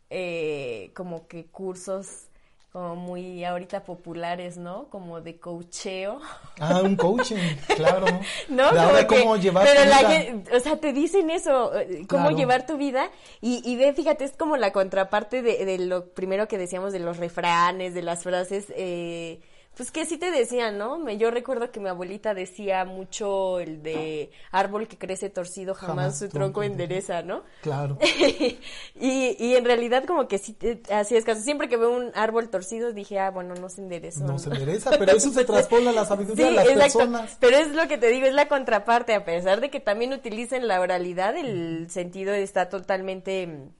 [SPEAKER 5] eh, como que cursos como muy ahorita populares, ¿no? Como de coacheo.
[SPEAKER 7] Ah, un coaching, [laughs] claro.
[SPEAKER 5] ¿no?
[SPEAKER 7] De ahora
[SPEAKER 5] que-
[SPEAKER 7] cómo llevar
[SPEAKER 5] pero
[SPEAKER 7] tu
[SPEAKER 5] la
[SPEAKER 7] vida.
[SPEAKER 5] o sea, te dicen eso, eh, cómo
[SPEAKER 7] Claro.
[SPEAKER 5] llevar tu vida y, y ve, fíjate, es como la contraparte de, de lo primero que decíamos de los refranes, de las frases, eh, pues que sí te decían, ¿no? Yo recuerdo que mi abuelita decía mucho el de árbol que crece torcido, jamás,
[SPEAKER 7] Jamás
[SPEAKER 5] su
[SPEAKER 7] tronco
[SPEAKER 5] endereza, ¿no?
[SPEAKER 7] Claro. [laughs]
[SPEAKER 5] y, y en realidad como que sí, así es caso. Siempre que veo un árbol torcido dije, ah, bueno, no se endereza.
[SPEAKER 7] No se endereza, pero eso se traspola a la [laughs] sabiduría de las
[SPEAKER 5] exacto.
[SPEAKER 7] personas.
[SPEAKER 5] Pero es lo que te digo, es la contraparte, a pesar de que también utilicen la oralidad, el sentido está totalmente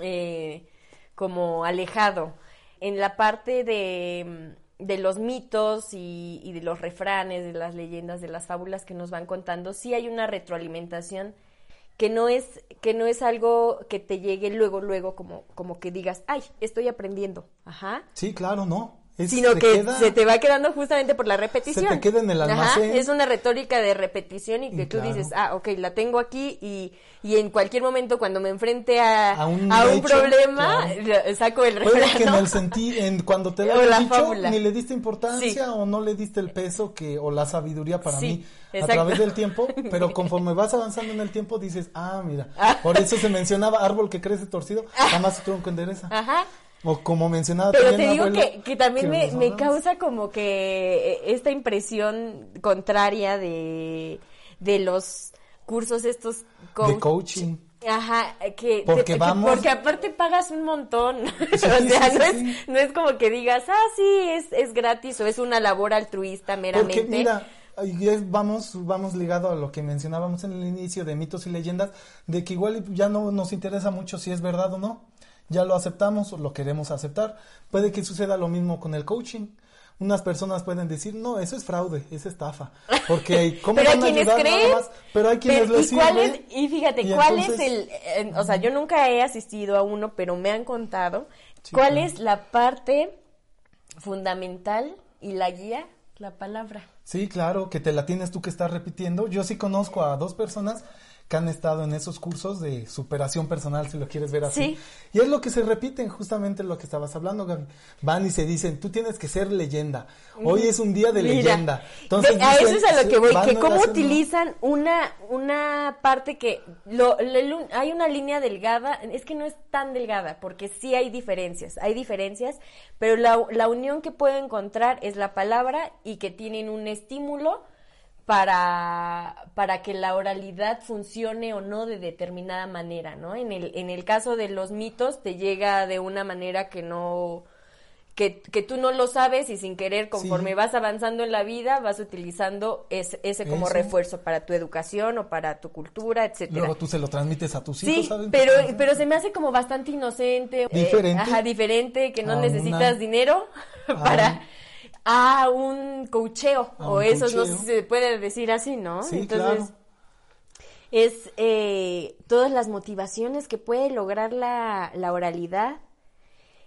[SPEAKER 5] eh, como alejado. En la parte de, de los mitos y, y de los refranes, de las leyendas, de las fábulas que nos van contando, sí hay una retroalimentación que no es que no es algo que te llegue luego luego como como que digas ay estoy aprendiendo ajá
[SPEAKER 7] Sí, claro, no. Es-
[SPEAKER 5] sino
[SPEAKER 7] se
[SPEAKER 5] que
[SPEAKER 7] queda-
[SPEAKER 5] se te va quedando justamente por la repetición.
[SPEAKER 7] Se te queda en el
[SPEAKER 5] Ajá,
[SPEAKER 7] almacén.
[SPEAKER 5] es una retórica de repetición y que
[SPEAKER 7] Y
[SPEAKER 5] tú
[SPEAKER 7] claro.
[SPEAKER 5] dices, ah, ok, la tengo aquí y, y en cualquier momento cuando me enfrente a,
[SPEAKER 7] A un
[SPEAKER 5] a un
[SPEAKER 7] hecho,
[SPEAKER 5] problema,
[SPEAKER 7] claro.
[SPEAKER 5] saco el
[SPEAKER 7] Puede
[SPEAKER 5] refrán.
[SPEAKER 7] que en el senti en cuando te lo dicho,
[SPEAKER 5] fábula.
[SPEAKER 7] ni le diste importancia
[SPEAKER 5] Sí.
[SPEAKER 7] o no le diste el peso que o la sabiduría para
[SPEAKER 5] Sí,
[SPEAKER 7] mí a través del tiempo, [laughs] pero conforme vas avanzando en el tiempo dices, ah, mira, por eso se mencionaba árbol que crece torcido, jamás su tronco endereza.
[SPEAKER 5] Ajá.
[SPEAKER 7] O como mencionaba
[SPEAKER 5] Pero te digo que, que también
[SPEAKER 7] que
[SPEAKER 5] me, me causa como que eh, esta impresión contraria de, de los cursos estos
[SPEAKER 7] de coaching.
[SPEAKER 5] Ajá, que,
[SPEAKER 7] Porque
[SPEAKER 5] te- que-
[SPEAKER 7] vamos-
[SPEAKER 5] porque aparte pagas un montón. [laughs] o sea,
[SPEAKER 7] sí,
[SPEAKER 5] no, es, no es como que digas, ah, sí, es, es gratis o es una labor altruista meramente.
[SPEAKER 7] Porque mira, vamos, vamos ligado a lo que mencionábamos en el inicio de mitos y leyendas, de que igual ya no nos interesa mucho si es verdad o no. Ya lo aceptamos o lo queremos aceptar. Puede que suceda lo mismo con el coaching. Unas personas pueden decir, no, eso es fraude, es estafa. Porque, [laughs] ¿cómo
[SPEAKER 5] pero
[SPEAKER 7] van a ayudar
[SPEAKER 5] creen.
[SPEAKER 7] nada más? Pero hay quienes
[SPEAKER 5] Pero,
[SPEAKER 7] les
[SPEAKER 5] ¿y, cuál
[SPEAKER 7] sirve.
[SPEAKER 5] es- y fíjate,
[SPEAKER 7] y
[SPEAKER 5] ¿cuál
[SPEAKER 7] entonces-
[SPEAKER 5] es el...? eh, o sea, yo nunca he asistido a uno, pero me han contado.
[SPEAKER 7] Sí,
[SPEAKER 5] ¿Cuál
[SPEAKER 7] claro.
[SPEAKER 5] es la parte fundamental y la guía? La palabra.
[SPEAKER 7] Sí, claro, que te la tienes tú que estar repitiendo. Yo sí conozco a dos personas que han estado en esos cursos de superación personal, si lo quieres ver así.
[SPEAKER 5] Sí.
[SPEAKER 7] Y es lo que se repiten, justamente lo que estabas hablando, Gaby. Van y se dicen, tú tienes que ser leyenda. Hoy es un día de
[SPEAKER 5] Mira,
[SPEAKER 7] leyenda. Entonces
[SPEAKER 5] a
[SPEAKER 7] dicen,
[SPEAKER 5] eso es a lo que voy, que cómo utilizan una, una parte que lo, hay una línea delgada, es que no es tan delgada, porque sí hay diferencias, hay diferencias, pero la, la unión que puedo encontrar es la palabra y que tienen un estímulo para, para que la oralidad funcione o no de determinada manera, ¿no? En el, en el caso de los mitos te llega de una manera que no, que, que tú no lo sabes y sin querer, conforme
[SPEAKER 7] Sí.
[SPEAKER 5] vas avanzando en la vida, vas utilizando ese, ese como
[SPEAKER 7] Eso.
[SPEAKER 5] refuerzo para tu educación o para tu cultura, etcétera.
[SPEAKER 7] Luego tú se lo transmites a tus hijos,
[SPEAKER 5] Sí,
[SPEAKER 7] ¿saben?
[SPEAKER 5] pero, pero se me hace como bastante inocente. eh,
[SPEAKER 7] Diferente.
[SPEAKER 5] ajá, diferente, que no
[SPEAKER 7] A
[SPEAKER 5] necesitas
[SPEAKER 7] una-
[SPEAKER 5] dinero [laughs] para a un coacheo,
[SPEAKER 7] A
[SPEAKER 5] o
[SPEAKER 7] un
[SPEAKER 5] eso, no se puede decir así, ¿no?
[SPEAKER 7] Sí,
[SPEAKER 5] Entonces,
[SPEAKER 7] claro.
[SPEAKER 5] es eh, todas las motivaciones que puede lograr la, la oralidad,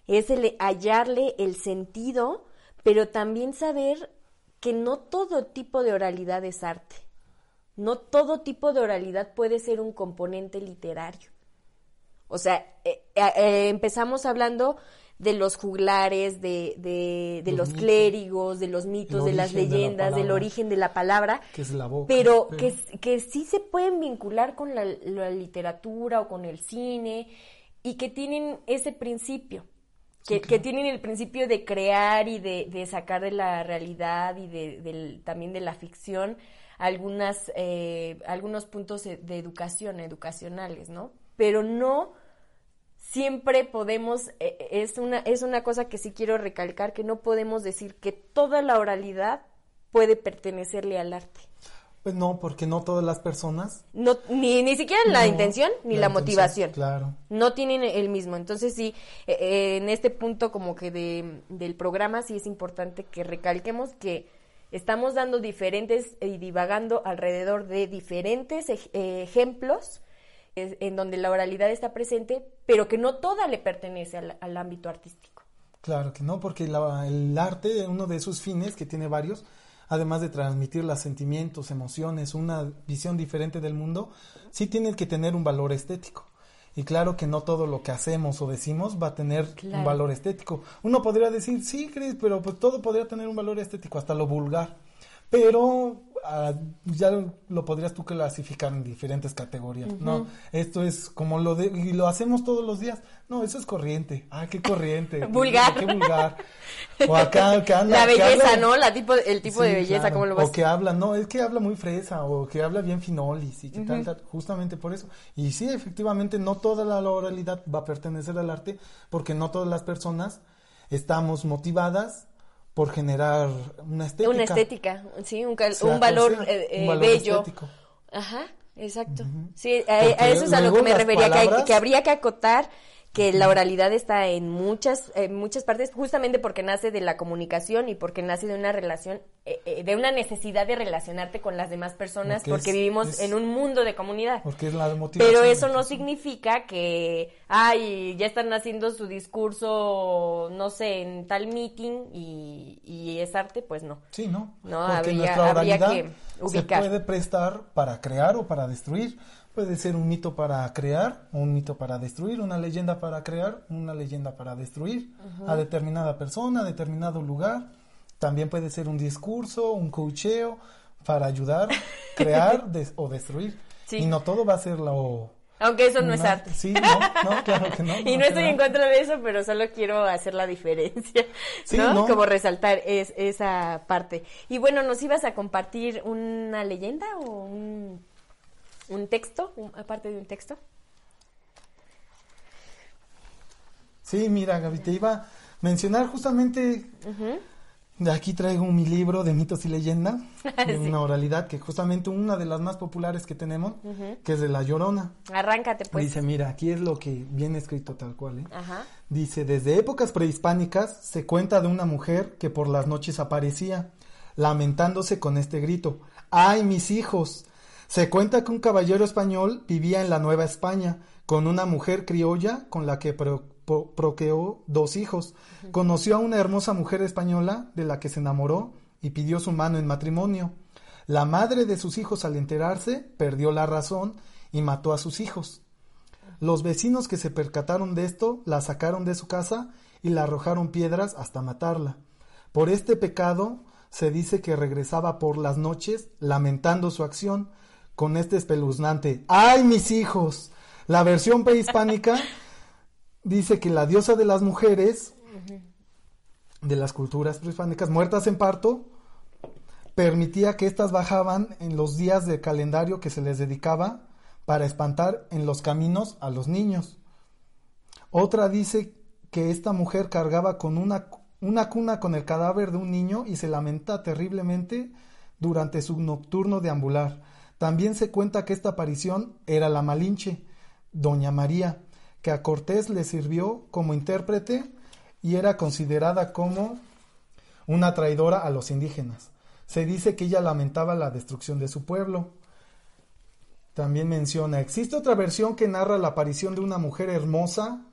[SPEAKER 5] es el hallarle el sentido, pero también saber que no todo tipo de oralidad es arte. No todo tipo de oralidad puede ser un componente literario. O sea, eh, eh, eh, empezamos hablando de los juglares, de, de, de
[SPEAKER 7] Los mitos.
[SPEAKER 5] clérigos, de los mitos, de las
[SPEAKER 7] origen de la
[SPEAKER 5] leyendas, del origen de la palabra,
[SPEAKER 7] Que es la boca.
[SPEAKER 5] pero
[SPEAKER 7] pero-
[SPEAKER 5] que, que sí se pueden vincular con la, la literatura o con el cine y que tienen ese principio, que, que tienen el principio de crear y de, de sacar de la realidad y de, del- también de la ficción algunas, eh, algunos puntos de educación, educacionales, ¿no? Pero no siempre podemos, eh, es, una, es una cosa que sí quiero recalcar, que no podemos decir que toda la oralidad puede pertenecerle al arte.
[SPEAKER 7] Pues no, porque no todas las personas.
[SPEAKER 5] No, ni, ni siquiera la
[SPEAKER 7] No,
[SPEAKER 5] intención ni la, motivación.
[SPEAKER 7] Claro.
[SPEAKER 5] No tienen el mismo. Entonces sí, eh, eh, en este punto como que de, del programa sí es importante que recalquemos que estamos dando diferentes y divagando alrededor de diferentes ej- eh, ejemplos eh, en donde la oralidad está presente, pero que no toda le pertenece al, al ámbito artístico.
[SPEAKER 7] Claro que no, porque la- el arte, uno de sus fines, que tiene varios, además de transmitir los sentimientos, emociones, una visión diferente del mundo, sí tiene que tener un valor estético. Y claro que no todo lo que hacemos o decimos va a tener un valor estético. Uno podría decir, sí, Cris, pero pues todo podría tener un valor estético, hasta lo vulgar. Pero ah, ya lo podrías tú clasificar en diferentes categorías. No, esto es como lo de, y lo hacemos todos los días. No, eso es corriente. Ah, qué corriente. [laughs]
[SPEAKER 5] Vulgar.
[SPEAKER 7] Qué vulgar. O acá [laughs] que anda.
[SPEAKER 5] La belleza,
[SPEAKER 7] habla-
[SPEAKER 5] ¿no? La tipo, el tipo de belleza,
[SPEAKER 7] claro.
[SPEAKER 5] ¿cómo lo vas?
[SPEAKER 7] O que habla, no, es que habla muy fresa, o que habla bien finolis, y que tal, tal, justamente por eso. Y sí, efectivamente, no toda la oralidad va a pertenecer al arte, porque no todas las personas estamos motivadas por generar una estética.
[SPEAKER 5] Una estética, sí, un, cal- un valor, eh, eh,
[SPEAKER 7] un valor
[SPEAKER 5] bello.
[SPEAKER 7] estético.
[SPEAKER 5] Ajá, exacto. Sí, a, eso es a lo que me refería, que, hay-
[SPEAKER 7] palabras-
[SPEAKER 5] que habría que acotar que la oralidad está en muchas, en muchas partes, justamente porque nace de la comunicación y porque nace de una relación, eh, eh, de una necesidad de relacionarte con las demás personas,
[SPEAKER 7] Porque
[SPEAKER 5] porque
[SPEAKER 7] es-
[SPEAKER 5] vivimos
[SPEAKER 7] es-
[SPEAKER 5] en un mundo de comunidad.
[SPEAKER 7] Porque es la motivación.
[SPEAKER 5] Pero eso no significa que, ay, ya están haciendo su discurso, no sé, en tal meeting y, y es arte, pues no.
[SPEAKER 7] Sí, ¿no?
[SPEAKER 5] No,
[SPEAKER 7] Porque
[SPEAKER 5] habría-
[SPEAKER 7] nuestra
[SPEAKER 5] habría
[SPEAKER 7] oralidad
[SPEAKER 5] que
[SPEAKER 7] se
[SPEAKER 5] ubicar.
[SPEAKER 7] puede prestar para crear o para destruir. Puede ser un mito para crear un mito para destruir, una leyenda para crear, una leyenda para destruir a determinada persona, a determinado lugar. También puede ser un discurso, un coacheo para ayudar, [laughs] crear des- o destruir.
[SPEAKER 5] Sí.
[SPEAKER 7] Y no todo va a ser lo...
[SPEAKER 5] Aunque eso no es arte.
[SPEAKER 7] Sí, no, no, claro que no. [laughs]
[SPEAKER 5] Y no estoy en contra de eso, pero solo quiero hacer la diferencia, [laughs]
[SPEAKER 7] Sí.
[SPEAKER 5] Como resaltar es, esa parte. Y bueno, ¿nos ibas a compartir una leyenda o un, un texto, un- aparte de un texto?
[SPEAKER 7] Sí, mira, Gaby, te iba a mencionar justamente, de aquí traigo mi libro de mitos y leyenda, [laughs] de una oralidad, que justamente una de las más populares que tenemos, que es de La Llorona.
[SPEAKER 5] Arráncate, pues.
[SPEAKER 7] Dice, mira, aquí es lo que viene escrito tal cual, ¿eh?
[SPEAKER 5] Ajá.
[SPEAKER 7] Dice, desde épocas prehispánicas se cuenta de una mujer que por las noches aparecía, lamentándose con este grito, ¡ay, mis hijos! Se cuenta que un caballero español vivía en la Nueva España con una mujer criolla con la que pro- pro- procreó dos hijos. Conoció a una hermosa mujer española de la que se enamoró y pidió su mano en matrimonio. La madre de sus hijos al enterarse perdió la razón y mató a sus hijos. Los vecinos que se percataron de esto la sacaron de su casa y la arrojaron piedras hasta matarla. Por este pecado se dice que regresaba por las noches lamentando su acción con este espeluznante ¡Ay, mis hijos! La versión prehispánica [laughs] dice que la diosa de las mujeres de las culturas prehispánicas muertas en parto permitía que éstas bajaban en los días del calendario que se les dedicaba para espantar en los caminos a los niños. Otra dice que esta mujer cargaba con una, una cuna con el cadáver de un niño y se lamenta terriblemente durante su nocturno deambular. También se cuenta que esta aparición era la Malinche, Doña María, que a Cortés le sirvió como intérprete y era considerada como una traidora a los indígenas. Se dice que ella lamentaba la destrucción de su pueblo. También menciona, existe otra versión que narra la aparición de una mujer hermosa,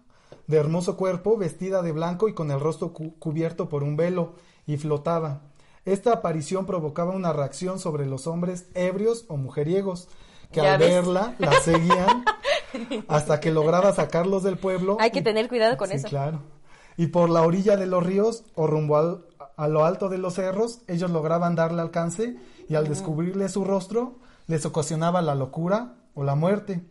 [SPEAKER 7] de hermoso cuerpo, vestida de blanco y con el rostro cu- cubierto por un velo, y flotaba. Esta aparición provocaba una reacción sobre los hombres ebrios o mujeriegos, que al
[SPEAKER 5] ves.
[SPEAKER 7] verla la seguían [laughs] hasta que lograba sacarlos del pueblo.
[SPEAKER 5] Hay que
[SPEAKER 7] y-
[SPEAKER 5] tener cuidado con
[SPEAKER 7] Sí,
[SPEAKER 5] eso.
[SPEAKER 7] claro. y por la orilla de los ríos o rumbo al- a lo alto de los cerros, ellos lograban darle alcance y al descubrirle su rostro, les ocasionaba la locura o la muerte.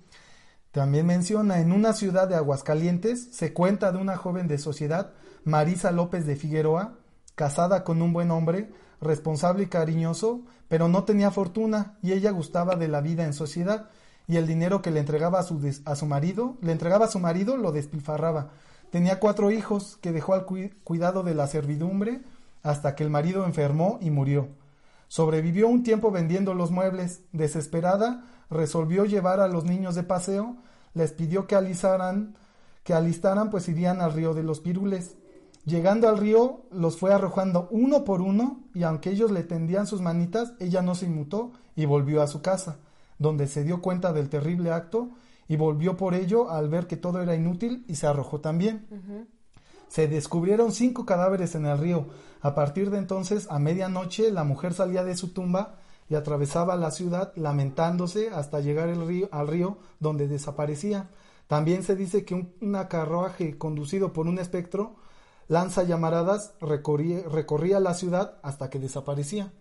[SPEAKER 7] También menciona, en una ciudad de Aguascalientes, se cuenta de una joven de sociedad, Marisa López de Figueroa, casada con un buen hombre, responsable y cariñoso, pero no tenía fortuna y ella gustaba de la vida en sociedad y el dinero que le entregaba a su, des- a su marido, le entregaba a su marido, lo despilfarraba. Tenía cuatro hijos que dejó al cui- cuidado de la servidumbre hasta que el marido enfermó y murió. Sobrevivió un tiempo vendiendo los muebles. Desesperada, resolvió llevar a los niños de paseo. Les pidió que alisaran, que alistaran, pues irían al río de los Pirules. Llegando al río, los fue arrojando uno por uno, y aunque ellos le tendían sus manitas, ella no se inmutó y volvió a su casa, donde se dio cuenta del terrible acto y volvió por ello al ver que todo era inútil y se arrojó también. Se descubrieron cinco cadáveres en el río. A partir de entonces, a medianoche, la mujer salía de su tumba y atravesaba la ciudad lamentándose hasta llegar el río, al río donde desaparecía. También se dice que un una carruaje conducido por un espectro lanza llamaradas recorría, recorría la ciudad hasta que desaparecía.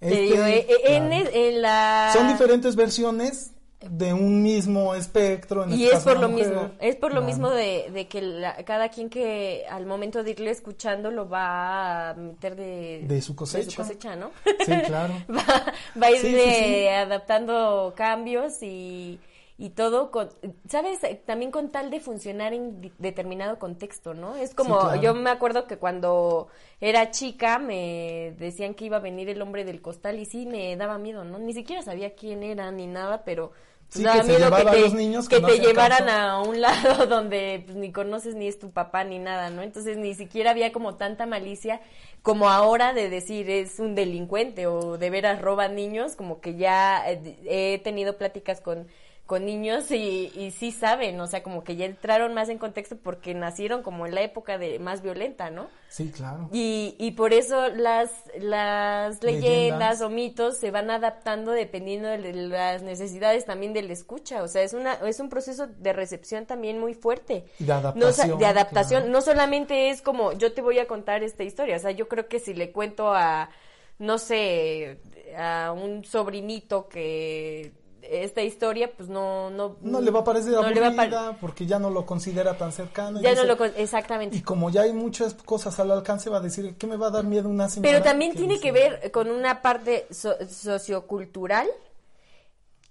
[SPEAKER 5] Te
[SPEAKER 7] Este,
[SPEAKER 5] digo, eh, eh, en,
[SPEAKER 7] claro.
[SPEAKER 5] en la...
[SPEAKER 7] Son diferentes versiones de un mismo espectro. en
[SPEAKER 5] Y
[SPEAKER 7] este
[SPEAKER 5] es por
[SPEAKER 7] una
[SPEAKER 5] lo
[SPEAKER 7] mujer.
[SPEAKER 5] mismo, es por lo
[SPEAKER 7] Claro.
[SPEAKER 5] mismo de, de que la- cada quien que al momento de irle escuchando lo va a meter de,
[SPEAKER 7] De su cosecha.
[SPEAKER 5] cosecha, ¿no?
[SPEAKER 7] Sí, claro. [laughs]
[SPEAKER 5] va, va a
[SPEAKER 7] Sí, sí, sí.
[SPEAKER 5] adaptando cambios y, y todo, con, ¿sabes? También con tal de funcionar en determinado contexto, ¿no? Es como,
[SPEAKER 7] claro.
[SPEAKER 5] yo me acuerdo que cuando era chica me decían que iba a venir el hombre del costal y sí me daba miedo, ¿no? Ni siquiera sabía quién era ni nada, pero...
[SPEAKER 7] Sí,
[SPEAKER 5] daba
[SPEAKER 7] que
[SPEAKER 5] miedo que
[SPEAKER 7] a
[SPEAKER 5] te,
[SPEAKER 7] los niños
[SPEAKER 5] que
[SPEAKER 7] que no
[SPEAKER 5] te llevaran
[SPEAKER 7] caso.
[SPEAKER 5] a un [laughs] lado donde pues, ni conoces ni es tu papá ni nada, ¿no? Entonces ni siquiera había como tanta malicia como ahora de decir es un delincuente o de veras roba niños, como que ya eh, he tenido pláticas con con niños y, y sí saben, o sea, como que ya entraron más en contexto porque nacieron como en la época de más violenta, ¿no?
[SPEAKER 7] Sí, claro.
[SPEAKER 5] Y, y por eso las, las leyendas,
[SPEAKER 7] Leyendas.
[SPEAKER 5] o mitos se van adaptando dependiendo de las necesidades también del escucha. O sea, es una es un proceso de recepción también muy fuerte.
[SPEAKER 7] De
[SPEAKER 5] No,
[SPEAKER 7] adaptación.
[SPEAKER 5] de adaptación.
[SPEAKER 7] claro.
[SPEAKER 5] No solamente es como yo te voy a contar esta historia. O sea, yo creo que si le cuento a, no sé, a un sobrinito que esta historia, pues no... No,
[SPEAKER 7] No le va a parecer
[SPEAKER 5] no le va a
[SPEAKER 7] aburrida porque ya no lo considera tan cercano. y
[SPEAKER 5] Ya no
[SPEAKER 7] dice-
[SPEAKER 5] lo... Exactamente.
[SPEAKER 7] Y como ya hay muchas cosas al alcance, va a decir, ¿qué me va a dar miedo una señora?
[SPEAKER 5] Pero también tiene que ver con una parte so- sociocultural,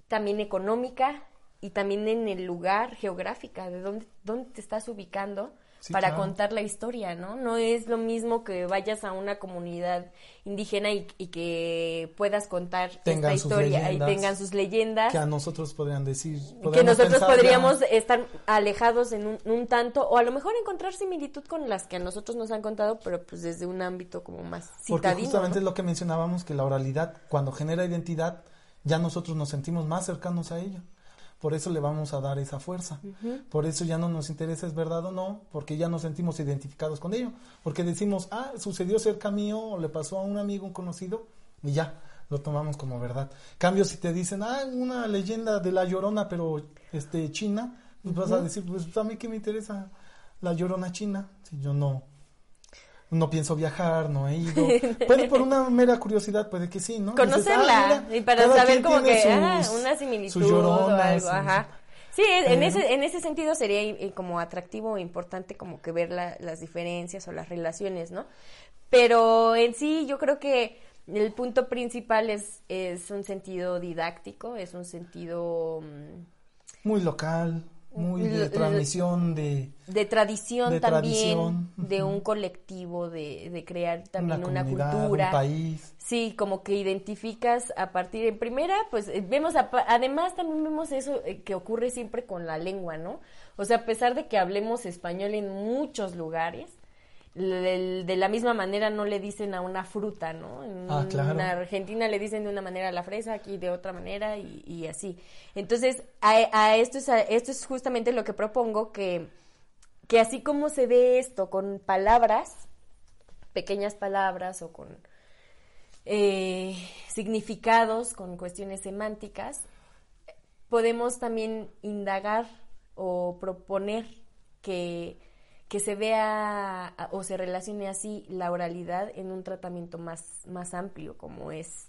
[SPEAKER 5] también económica y también en el lugar geográfica, de dónde, dónde te estás ubicando
[SPEAKER 7] Sí,
[SPEAKER 5] para
[SPEAKER 7] claro.
[SPEAKER 5] contar la historia, ¿no? No es lo mismo que vayas a una comunidad indígena y, y que puedas contar
[SPEAKER 7] Tengan
[SPEAKER 5] esta historia y
[SPEAKER 7] leyendas,
[SPEAKER 5] tengan sus leyendas
[SPEAKER 7] Que a nosotros podrían decir.
[SPEAKER 5] que nosotros
[SPEAKER 7] ya-
[SPEAKER 5] podríamos estar alejados en un, un tanto o a lo mejor encontrar similitud con las que a nosotros nos han contado, pero pues desde un ámbito como más
[SPEAKER 7] Porque
[SPEAKER 5] citadino.
[SPEAKER 7] justamente
[SPEAKER 5] ¿no?
[SPEAKER 7] es lo que mencionábamos, que la oralidad, cuando genera identidad, ya nosotros nos sentimos más cercanos a ella. Por eso le vamos a dar esa fuerza. Por eso ya no nos interesa es verdad o no, porque ya nos sentimos identificados con ello. Porque decimos, ah, sucedió cerca mío, o le pasó a un amigo, un conocido, y ya, lo tomamos como verdad. Cambio, si te dicen, ah, una leyenda de la llorona, pero este china, pues vas a decir, pues a mí qué me interesa la llorona china, si yo no, no pienso viajar, no he ido. [laughs] Puede por una mera curiosidad, puede que sí, ¿no? Dices,
[SPEAKER 5] conocerla
[SPEAKER 7] "Ah, mira,
[SPEAKER 5] y para saber como que ah, una similitud o
[SPEAKER 7] lloronas,
[SPEAKER 5] algo, ajá. Sí, en ese en ese sentido sería eh, como atractivo e importante como que ver la- las diferencias o las relaciones, ¿no? Pero en sí yo creo que el punto principal es es un sentido didáctico, es un sentido mm,
[SPEAKER 7] Muy local, muy de transmisión de
[SPEAKER 5] de tradición
[SPEAKER 7] De
[SPEAKER 5] también,
[SPEAKER 7] tradición,
[SPEAKER 5] de un colectivo, de, de crear también una,
[SPEAKER 7] comunidad,
[SPEAKER 5] cultura.
[SPEAKER 7] un país.
[SPEAKER 5] Sí, como que identificas a partir, en primera, pues eh, vemos, a- además también vemos eso eh, que ocurre siempre con la lengua, ¿no? O sea, a pesar de que hablemos español en muchos lugares, de la misma manera no le dicen a una fruta, ¿no? En
[SPEAKER 7] Ah, claro.
[SPEAKER 5] Argentina le dicen de una manera a la fresa, aquí de otra manera y, y así. Entonces, a, a esto, es, a esto es justamente lo que propongo, que, que así como se ve esto con palabras, pequeñas palabras o con eh, significados, con cuestiones semánticas, podemos también indagar o proponer que, que se vea o se relacione así la oralidad en un tratamiento más, más amplio, como es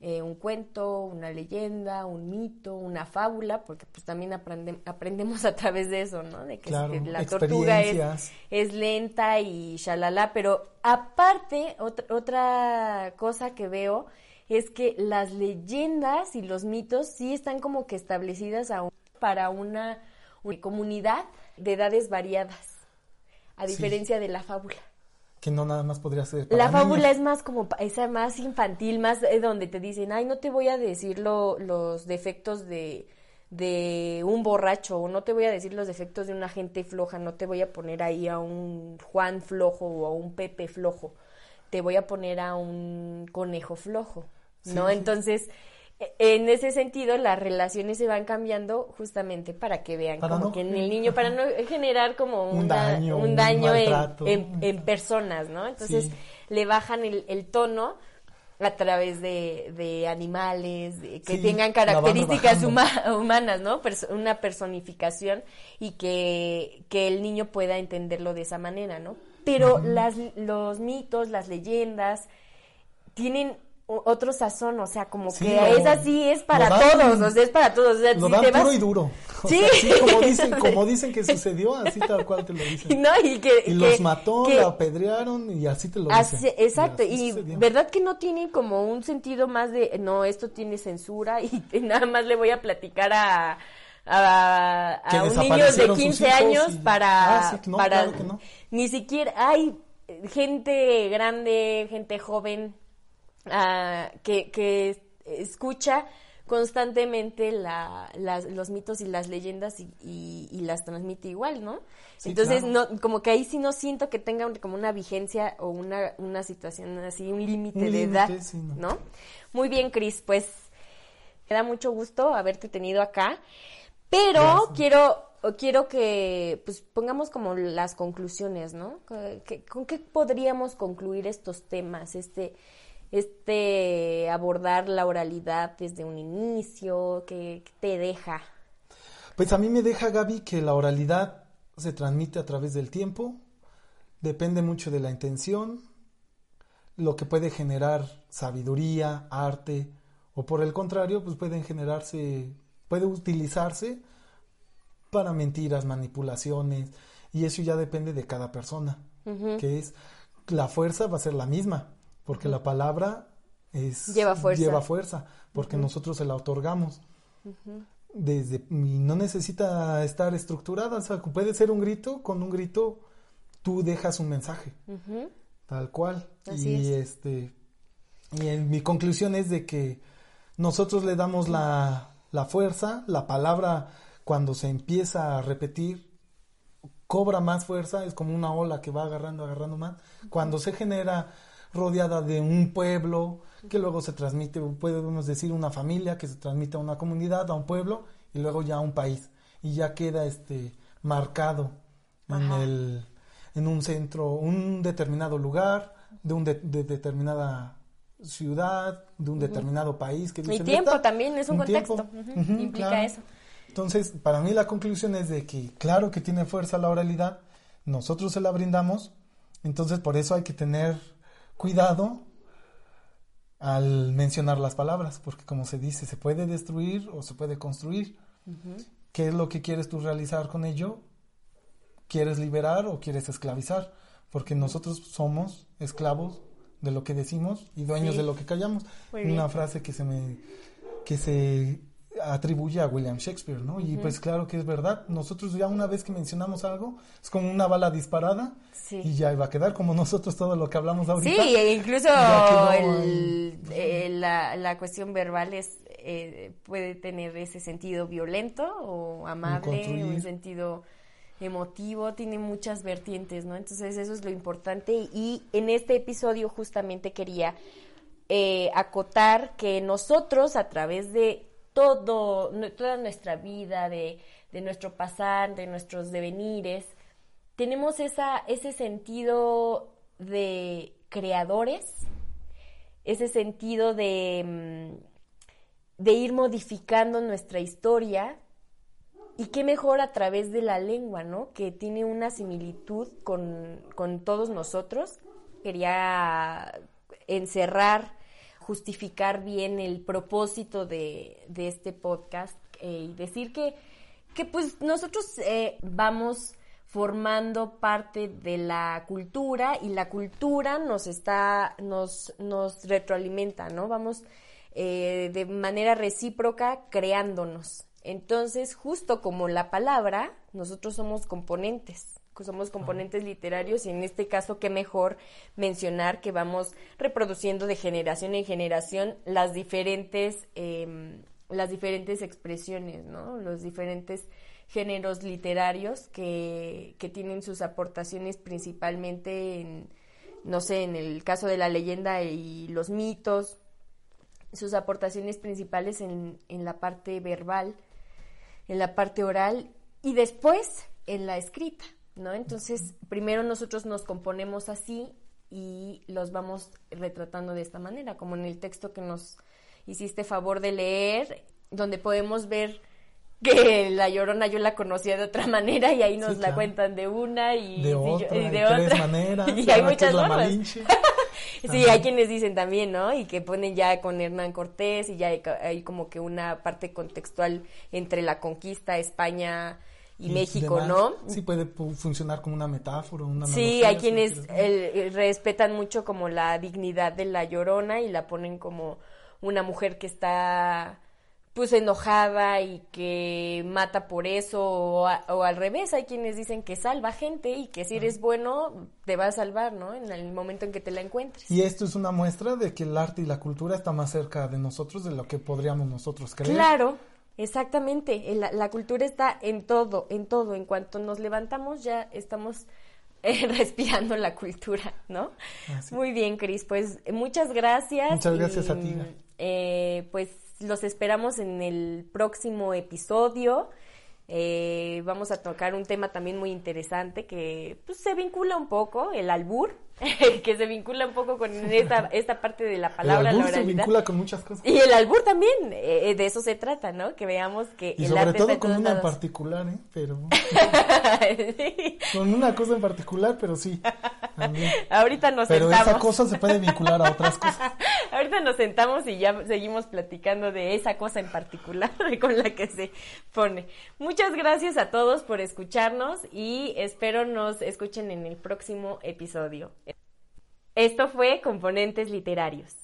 [SPEAKER 5] eh, un cuento, una leyenda, un mito, una fábula, porque pues también aprende- aprendemos a través de eso, ¿no? De que,
[SPEAKER 7] Claro,
[SPEAKER 5] que la tortuga es, es lenta y shalala, pero aparte, otra, otra cosa que veo es que las leyendas y los mitos sí están como que establecidas aún para una, una comunidad de edades variadas, a
[SPEAKER 7] Sí.
[SPEAKER 5] diferencia de la fábula.
[SPEAKER 7] Que no nada más podría ser. para
[SPEAKER 5] La fábula
[SPEAKER 7] niños.
[SPEAKER 5] es más como, esa más infantil, más eh, donde te dicen, ay, no te voy a decir lo- los defectos de, de un borracho, o no te voy a decir los defectos de una gente floja, no te voy a poner ahí a un Juan flojo o a un Pepe flojo, te voy a poner a un conejo flojo, ¿no?
[SPEAKER 7] Sí.
[SPEAKER 5] Entonces, en ese sentido, las relaciones se van cambiando justamente para que vean
[SPEAKER 7] Para
[SPEAKER 5] como
[SPEAKER 7] no-
[SPEAKER 5] que en el niño, para no [laughs] generar como
[SPEAKER 7] Un
[SPEAKER 5] una-
[SPEAKER 7] daño,
[SPEAKER 5] un
[SPEAKER 7] un
[SPEAKER 5] daño en,
[SPEAKER 7] maltrato.
[SPEAKER 5] en- en personas, ¿no? Entonces
[SPEAKER 7] Sí.
[SPEAKER 5] le bajan el, el tono a través de, de animales, de que
[SPEAKER 7] Sí,
[SPEAKER 5] tengan características huma- humanas, ¿no? Perso- una personificación y que, que el niño pueda entenderlo de esa manera, ¿no? Pero las, los mitos, las leyendas, tienen otro sazón, o sea, como
[SPEAKER 7] Sí,
[SPEAKER 5] que
[SPEAKER 7] lo-
[SPEAKER 5] es así, es para todos, o sea, es para todos. O sea,
[SPEAKER 7] Lo
[SPEAKER 5] si
[SPEAKER 7] dan
[SPEAKER 5] te
[SPEAKER 7] puro y duro. O
[SPEAKER 5] Sí.
[SPEAKER 7] sea, así como dicen, [laughs] como dicen que sucedió, así tal cual te lo dicen. [laughs]
[SPEAKER 5] No, y que,
[SPEAKER 7] Y
[SPEAKER 5] que-
[SPEAKER 7] los mató,
[SPEAKER 5] que-
[SPEAKER 7] lo apedrearon y así te lo
[SPEAKER 5] Así-
[SPEAKER 7] dicen.
[SPEAKER 5] exacto, y verdad que no tiene como un sentido más de, no, esto tiene censura y [laughs] nada más le voy a platicar a, a, a un niño de
[SPEAKER 7] desaparecieron sus
[SPEAKER 5] 15
[SPEAKER 7] hijos
[SPEAKER 5] años
[SPEAKER 7] y-
[SPEAKER 5] para,
[SPEAKER 7] Ah, sí, no,
[SPEAKER 5] para
[SPEAKER 7] claro que no.
[SPEAKER 5] ni siquiera hay gente grande, gente joven ah, que, que escucha constantemente la, las- los mitos y las leyendas y, y- y las transmite igual, ¿no?
[SPEAKER 7] Sí,
[SPEAKER 5] Entonces,
[SPEAKER 7] claro.
[SPEAKER 5] no, como que ahí sí no siento que tenga un- como una vigencia o una, una situación así, un límite de edad,
[SPEAKER 7] sí, no.
[SPEAKER 5] ¿no? Muy bien, Cris, pues me da mucho gusto haberte tenido acá, pero
[SPEAKER 7] Gracias.
[SPEAKER 5] quiero quiero que pues pongamos como las conclusiones, ¿no? ¿Con qué- ¿Con qué podríamos concluir estos temas, este este abordar la oralidad desde un inicio, qué qué te deja?
[SPEAKER 7] Pues a mí me deja, Gaby, que la oralidad se transmite a través del tiempo, depende mucho de la intención, lo que puede generar sabiduría, arte, o por el contrario, pues pueden generarse, puede utilizarse para mentiras, manipulaciones, y eso ya depende de cada persona, que es, la fuerza va a ser la misma, porque la palabra es,
[SPEAKER 5] Lleva fuerza.
[SPEAKER 7] lleva fuerza, porque nosotros se la otorgamos desde y no necesita estar estructurada, o sea, puede ser un grito, con un grito tú dejas un mensaje, tal cual.
[SPEAKER 5] Así
[SPEAKER 7] y
[SPEAKER 5] es.
[SPEAKER 7] este y en- mi conclusión es de que nosotros le damos la, la fuerza, la palabra cuando se empieza a repetir cobra más fuerza, es como una ola que va agarrando, agarrando más. Cuando se genera rodeada de un pueblo, que luego se transmite, podemos decir una familia, que se transmite a una comunidad, a un pueblo, y luego ya a un país. Y ya queda este marcado en el en un centro, un determinado lugar, de un de, de determinada ciudad, de un determinado país que dicen,
[SPEAKER 5] tiempo
[SPEAKER 7] "Esta-
[SPEAKER 5] también es un
[SPEAKER 7] tiempo".
[SPEAKER 5] contexto, implica
[SPEAKER 7] claro.
[SPEAKER 5] eso.
[SPEAKER 7] Entonces, para mí la conclusión es de que, claro que tiene fuerza la oralidad, nosotros se la brindamos, entonces por eso hay que tener cuidado al mencionar las palabras, porque como se dice, se puede destruir o se puede construir. ¿Qué es lo que quieres tú realizar con ello? ¿Quieres liberar o quieres esclavizar? Porque nosotros somos esclavos de lo que decimos y dueños
[SPEAKER 5] Sí.
[SPEAKER 7] de lo que callamos. Una frase que se me que se atribuye a William Shakespeare, ¿no? Y pues claro que es verdad. Nosotros ya una vez que mencionamos algo, es como una bala disparada
[SPEAKER 5] Sí.
[SPEAKER 7] y ya iba a quedar como nosotros todo lo que hablamos ahorita.
[SPEAKER 5] Sí, e incluso el- eh, la, la cuestión verbal es, eh, puede tener ese sentido violento o amable, un sentido emotivo, tiene muchas vertientes, ¿no? Entonces eso es lo importante y en este episodio justamente quería eh, acotar que nosotros a través de todo, toda nuestra vida, de, de nuestro pasar, de nuestros devenires, tenemos esa, ese sentido de creadores, ese sentido de, mm, de ir modificando nuestra historia y qué mejor a través de la lengua, ¿no? Que tiene una similitud con, con todos nosotros. Quería encerrar, justificar bien el propósito de, de este podcast eh, y decir que, que pues nosotros eh, vamos formando parte de la cultura y la cultura nos está, nos, nos retroalimenta, ¿no? Vamos eh, de manera recíproca creándonos. Entonces, justo como la palabra, nosotros somos componentes, somos componentes literarios y en este caso, qué mejor mencionar que vamos reproduciendo de generación en generación las diferentes, em, las diferentes expresiones, ¿no? Los diferentes géneros literarios que, que tienen sus aportaciones principalmente en, no sé, en el caso de la leyenda y los mitos, sus aportaciones principales en, en la parte verbal, en la parte oral y después en la escrita, ¿no? Entonces, primero nosotros nos componemos así y los vamos retratando de esta manera, como en el texto que nos hiciste favor de leer, donde podemos ver que la llorona yo la conocía de otra [laughs] manera y ahí nos
[SPEAKER 7] Sí,
[SPEAKER 5] la
[SPEAKER 7] claro.
[SPEAKER 5] cuentan de una y,
[SPEAKER 7] de
[SPEAKER 5] y-
[SPEAKER 7] otra,
[SPEAKER 5] y
[SPEAKER 7] de
[SPEAKER 5] de
[SPEAKER 7] tres
[SPEAKER 5] otra.
[SPEAKER 7] maneras. [laughs]
[SPEAKER 5] y hay muchas formas. [laughs] Sí,
[SPEAKER 7] Ajá.
[SPEAKER 5] hay quienes dicen también, ¿no? Y que ponen ya con Hernán Cortés y ya hay, hay como que una parte contextual entre la conquista, España y, México,
[SPEAKER 7] demás.
[SPEAKER 5] ¿no?
[SPEAKER 7] Sí, puede pu- funcionar como una metáfora, una
[SPEAKER 5] Sí, hay quienes el- el- respetan mucho como la dignidad de la llorona y la ponen como una mujer que está pues enojada y que mata por eso o, a- o al revés, hay quienes dicen que salva gente y que si eres bueno te va a salvar, ¿no? En el momento en que te la encuentres.
[SPEAKER 7] Y esto es una muestra de que el arte y la cultura está más cerca de nosotros de lo que podríamos nosotros creer.
[SPEAKER 5] Claro, exactamente. La, la cultura está en todo, en todo. En cuanto nos levantamos ya estamos eh, [laughs] respirando la cultura, ¿no?
[SPEAKER 7] Así.
[SPEAKER 5] Muy bien, Cris. Pues muchas gracias.
[SPEAKER 7] Muchas gracias
[SPEAKER 5] y,
[SPEAKER 7] a ti,
[SPEAKER 5] eh, pues los esperamos en el próximo episodio. Eh, vamos a tocar un tema también muy interesante que pues, se vincula un poco, el albur, [laughs] que se vincula un poco con esta, [laughs] esta parte de la palabra,
[SPEAKER 7] el
[SPEAKER 5] la
[SPEAKER 7] se vincula con muchas cosas.
[SPEAKER 5] Y el albur también, eh, de eso se trata, ¿no? Que veamos que
[SPEAKER 7] Y
[SPEAKER 5] el
[SPEAKER 7] sobre
[SPEAKER 5] arte
[SPEAKER 7] todo con una en particular, ¿eh? Pero... [laughs]
[SPEAKER 5] Sí.
[SPEAKER 7] con una cosa en particular, pero sí. también.
[SPEAKER 5] Ahorita nos
[SPEAKER 7] Pero
[SPEAKER 5] sentamos.
[SPEAKER 7] esa cosa se puede vincular a otras cosas.
[SPEAKER 5] Ahorita nos sentamos y ya seguimos platicando de esa cosa en particular con la que se pone. Muchas gracias a todos por escucharnos y espero nos escuchen en el próximo episodio. Esto fue Componentes Literarios.